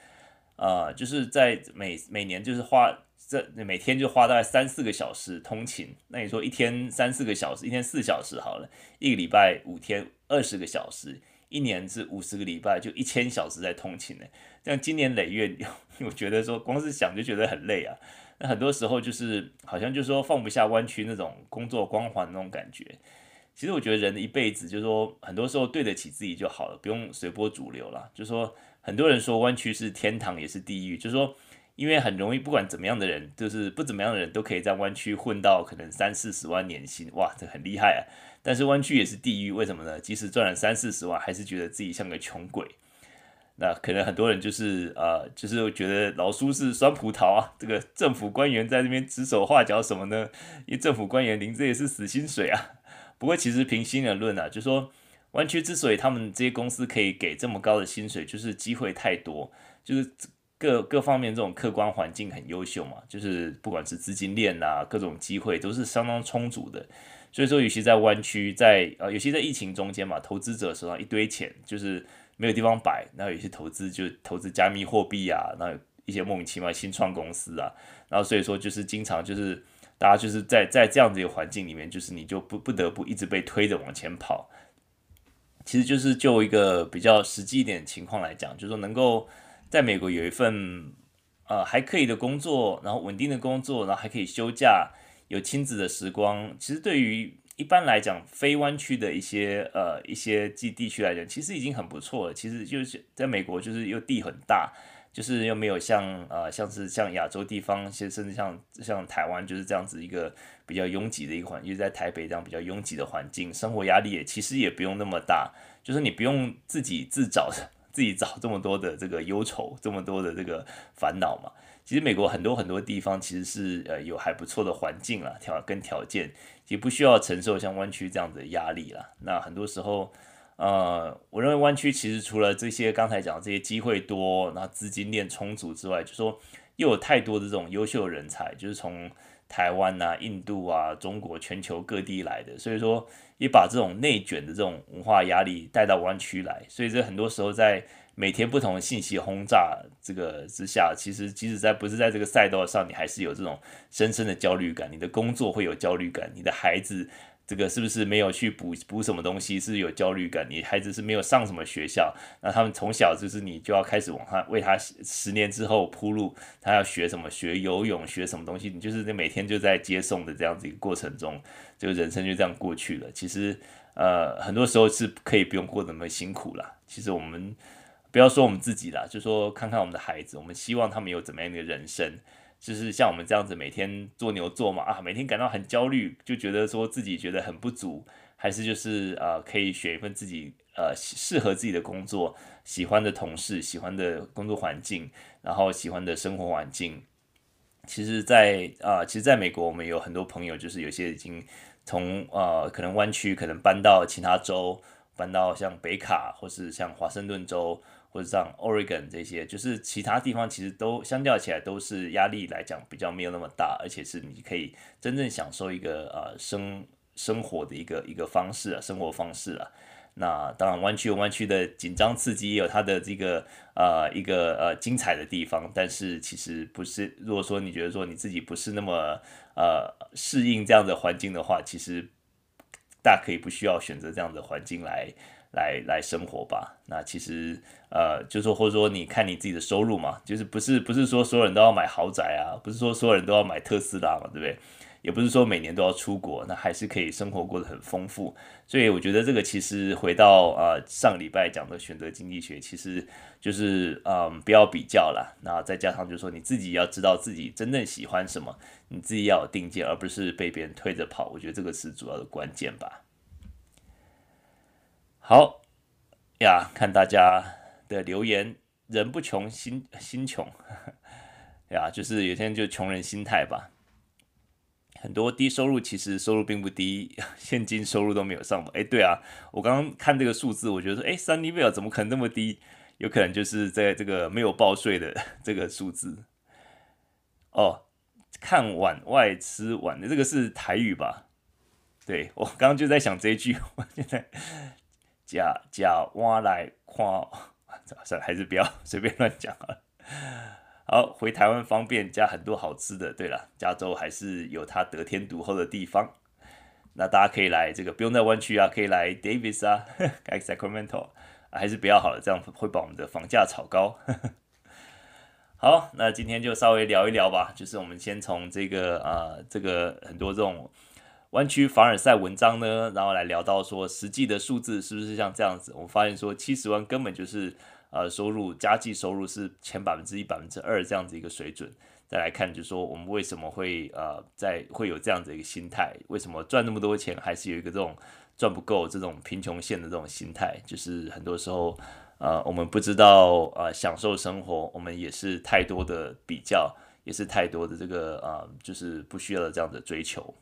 呃，就是在每每年就是花这每天就花大概三四个小时通勤。那你说一天三四个小时，一天四小时好了，一个礼拜五天二十个小时，一年是五十个礼拜，就一千小时在通勤呢。这样经年累月，我觉得说光是想就觉得很累啊。那很多时候就是好像就是说放不下弯曲那种工作光环那种感觉。其实我觉得人的一辈子就是说很多时候对得起自己就好了，不用随波逐流了。就是说很多人说弯曲是天堂也是地狱，就是说因为很容易不管怎么样的人，就是不怎么样的人都可以在弯曲混到可能三四十万年薪，哇，这很厉害啊。但是湾区也是地狱，为什么呢？即使赚了三四十万，还是觉得自己像个穷鬼。那可能很多人就是呃，就是觉得老苏是酸葡萄啊，这个政府官员在那边指手画脚什么呢？因为政府官员领这也是死薪水啊。不过其实平心而论啊，就说湾区之所以他们这些公司可以给这么高的薪水，就是机会太多，就是各各方面这种客观环境很优秀嘛，就是不管是资金链啊，各种机会都是相当充足的。所以说，尤其在湾区，在呃，尤其在疫情中间嘛，投资者手上一堆钱，就是。没有地方摆，然后有些投资就投资加密货币啊，然后一些莫名其妙新创公司啊，然后所以说就是经常就是大家就是在在这样子一个环境里面，就是你就不不得不一直被推着往前跑。其实就是就一个比较实际一点情况来讲，就是说能够在美国有一份呃还可以的工作，然后稳定的工作，然后还可以休假，有亲子的时光，其实对于。一般来讲，非湾区的一些呃一些地地区来讲，其实已经很不错了。其实就是在美国，就是又地很大，就是又没有像呃像是像亚洲地方，甚至像像台湾就是这样子一个比较拥挤的一个环境，就是在台北这样比较拥挤的环境，生活压力也其实也不用那么大，就是你不用自己自找自己找这么多的这个忧愁，这么多的这个烦恼嘛。其实美国很多很多地方其实是呃有还不错的环境啦，条跟条件，也不需要承受像湾区这样的压力啦。那很多时候，呃，我认为湾区其实除了这些刚才讲的这些机会多，那资金链充足之外，就说又有太多的这种优秀人才，就是从台湾啊、印度啊、中国、全球各地来的，所以说也把这种内卷的这种文化压力带到湾区来，所以这很多时候在。每天不同的信息轰炸这个之下，其实即使在不是在这个赛道上，你还是有这种深深的焦虑感。你的工作会有焦虑感，你的孩子这个是不是没有去补补什么东西，是有焦虑感？你孩子是没有上什么学校，那他们从小就是你就要开始往他为他十年之后铺路，他要学什么？学游泳，学什么东西？你就是你每天就在接送的这样子一个过程中，这个人生就这样过去了。其实，呃，很多时候是可以不用过那么辛苦啦。其实我们不要说我们自己啦，就说看看我们的孩子，我们希望他们有怎么样的人生。就是像我们这样子每天做牛做马啊，每天感到很焦虑，就觉得说自己觉得很不足，还是就是呃可以选一份自己呃适合自己的工作，喜欢的同事，喜欢的工作环境，然后喜欢的生活环境。其实在，在啊，其实在美国，我们有很多朋友，就是有些已经从呃可能湾区，可能搬到其他州，搬到像北卡或是像华盛顿州。或者像 Oregon 这些，就是其他地方，其实都相较起来都是压力来讲比较没有那么大，而且是你可以真正享受一个呃生生活的一个一个方式啊，生活方式啊。那当然，湾区有湾区的紧张刺激，也有它的这个呃一个呃精彩的地方。但是其实不是，如果说你觉得说你自己不是那么呃适应这样的环境的话，其实大可以不需要选择这样的环境来。来来生活吧。那其实呃，就是说或者说你看你自己的收入嘛，就是不是不是说所有人都要买豪宅啊，不是说所有人都要买特斯拉嘛，对不对？也不是说每年都要出国，那还是可以生活过得很丰富。所以我觉得这个其实回到呃上礼拜讲的选择经济学，其实就是嗯不要比较啦。那再加上就是说你自己要知道自己真正喜欢什么，你自己要有定见，而不是被别人推着跑。我觉得这个是主要的关键吧。好呀，看大家的留言，人不穷，心心穷 呀，就是有些人就穷人心态吧。很多低收入其实收入并不低，现金收入都没有上榜。哎，对啊，我刚刚看这个数字，我觉得说，哎，Sunnyvale 怎么可能那么低？有可能就是在这个没有报税的 这个数字。哦，看碗外吃碗的这个是台语吧？对，我刚刚就在想这一句，我现在。假假挖来夸，算了，还是不要随便乱讲了。好，回台湾方便，加很多好吃的。对了，加州还是有它得天独厚的地方。那大家可以来这个，不用在湾区啊，可以来 Davis 啊，来 Sacramento，还是比较好的，这样会把我们的房价炒高。好，那今天就稍微聊一聊吧，就是我们先从这个啊、呃，这个很多这种。弯曲凡尔赛文章呢，然后来聊到说实际的数字是不是像这样子？我们发现说七十万根本就是呃收入加计收入是前百分之一百分之二这样子一个水准。再来看就是说我们为什么会呃在会有这样子一个心态？为什么赚那么多钱还是有一个这种赚不够这种贫穷线的这种心态？就是很多时候呃我们不知道呃享受生活，我们也是太多的比较，也是太多的这个呃就是不需要的这样的追求。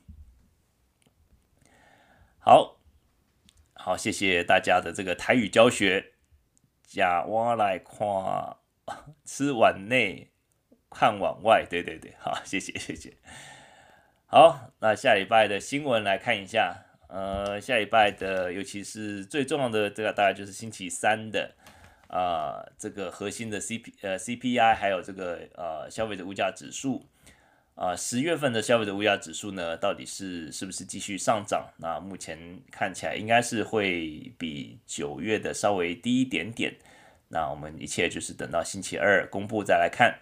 好好，谢谢大家的这个台语教学。假挖来看，吃碗内看碗外，对对对，好，谢谢谢谢。好，那下礼拜的新闻来看一下。呃，下礼拜的，尤其是最重要的这个，大概就是星期三的啊、这个核心的 C P 呃 C P I，还有这个呃消费者物价指数。啊，十月份的消费者物价指数呢，到底是是不是继续上涨？那目前看起来应该是会比九月的稍微低一点点。那我们一切就是等到星期二公布再来看。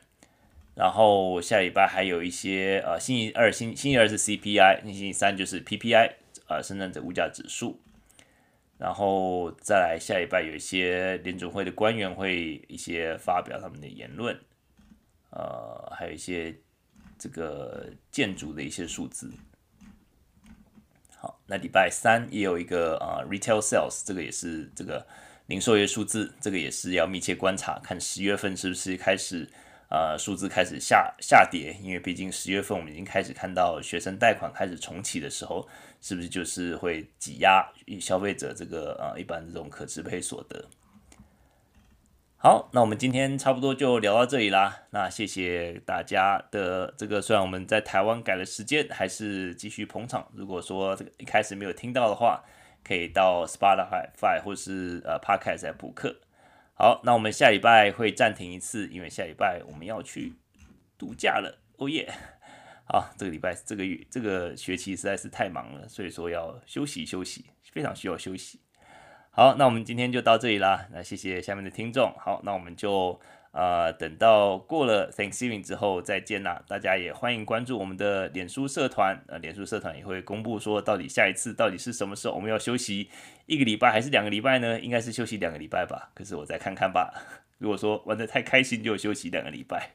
然后下礼拜还有一些呃，星期二星星期二是 CPI，星期三就是 PPI，呃，生产者物价指数。然后再来下礼拜有一些联准会的官员会一些发表他们的言论，呃，还有一些。这个建筑的一些数字，好，那礼拜三也有一个啊、retail sales，这个也是这个零售业数字，这个也是要密切观察，看十月份是不是开始啊、数字开始下下跌，因为毕竟十月份我们已经开始看到学生贷款开始重启的时候，是不是就是会挤压消费者这个啊、一般这种可支配所得。好，那我们今天差不多就聊到这里啦。那谢谢大家的这个，虽然我们在台湾改了时间，还是继续捧场。如果说这个一开始没有听到的话，可以到 Spotify 或是呃 Podcast 来补课。好，那我们下礼拜会暂停一次，因为下礼拜我们要去度假了。哦耶！好，这个礼拜这个月这个学期实在是太忙了，所以说要休息休息，非常需要休息。好，那我们今天就到这里啦。那谢谢下面的听众。好，那我们就呃等到过了 Thanksgiving 之后再见啦。大家也欢迎关注我们的脸书社团，呃，脸书社团也会公布说到底下一次到底是什么时候，我们要休息一个礼拜还是两个礼拜呢？应该是休息两个礼拜吧。可是我再看看吧。如果说玩得太开心，就休息两个礼拜。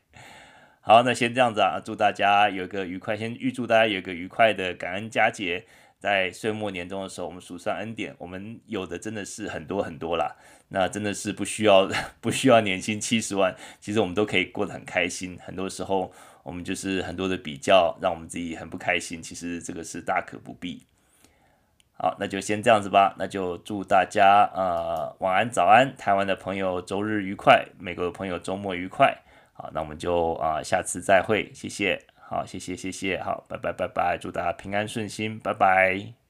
好，那先这样子啊，祝大家有一个愉快，先预祝大家有一个愉快的感恩佳节。在岁末年终的时候，我们数算恩典，我们有的真的是很多很多啦。那真的是不需要 不需要年薪七十万，其实我们都可以过得很开心。很多时候我们就是很多的比较，让我们自己很不开心。其实这个是大可不必。好，那就先这样子吧。那就祝大家呃晚安早安，台湾的朋友周日愉快，美国的朋友周末愉快。好，那我们就啊、下次再会，谢谢。好，谢谢谢谢，好，拜拜拜拜，祝大家平安顺心，拜拜。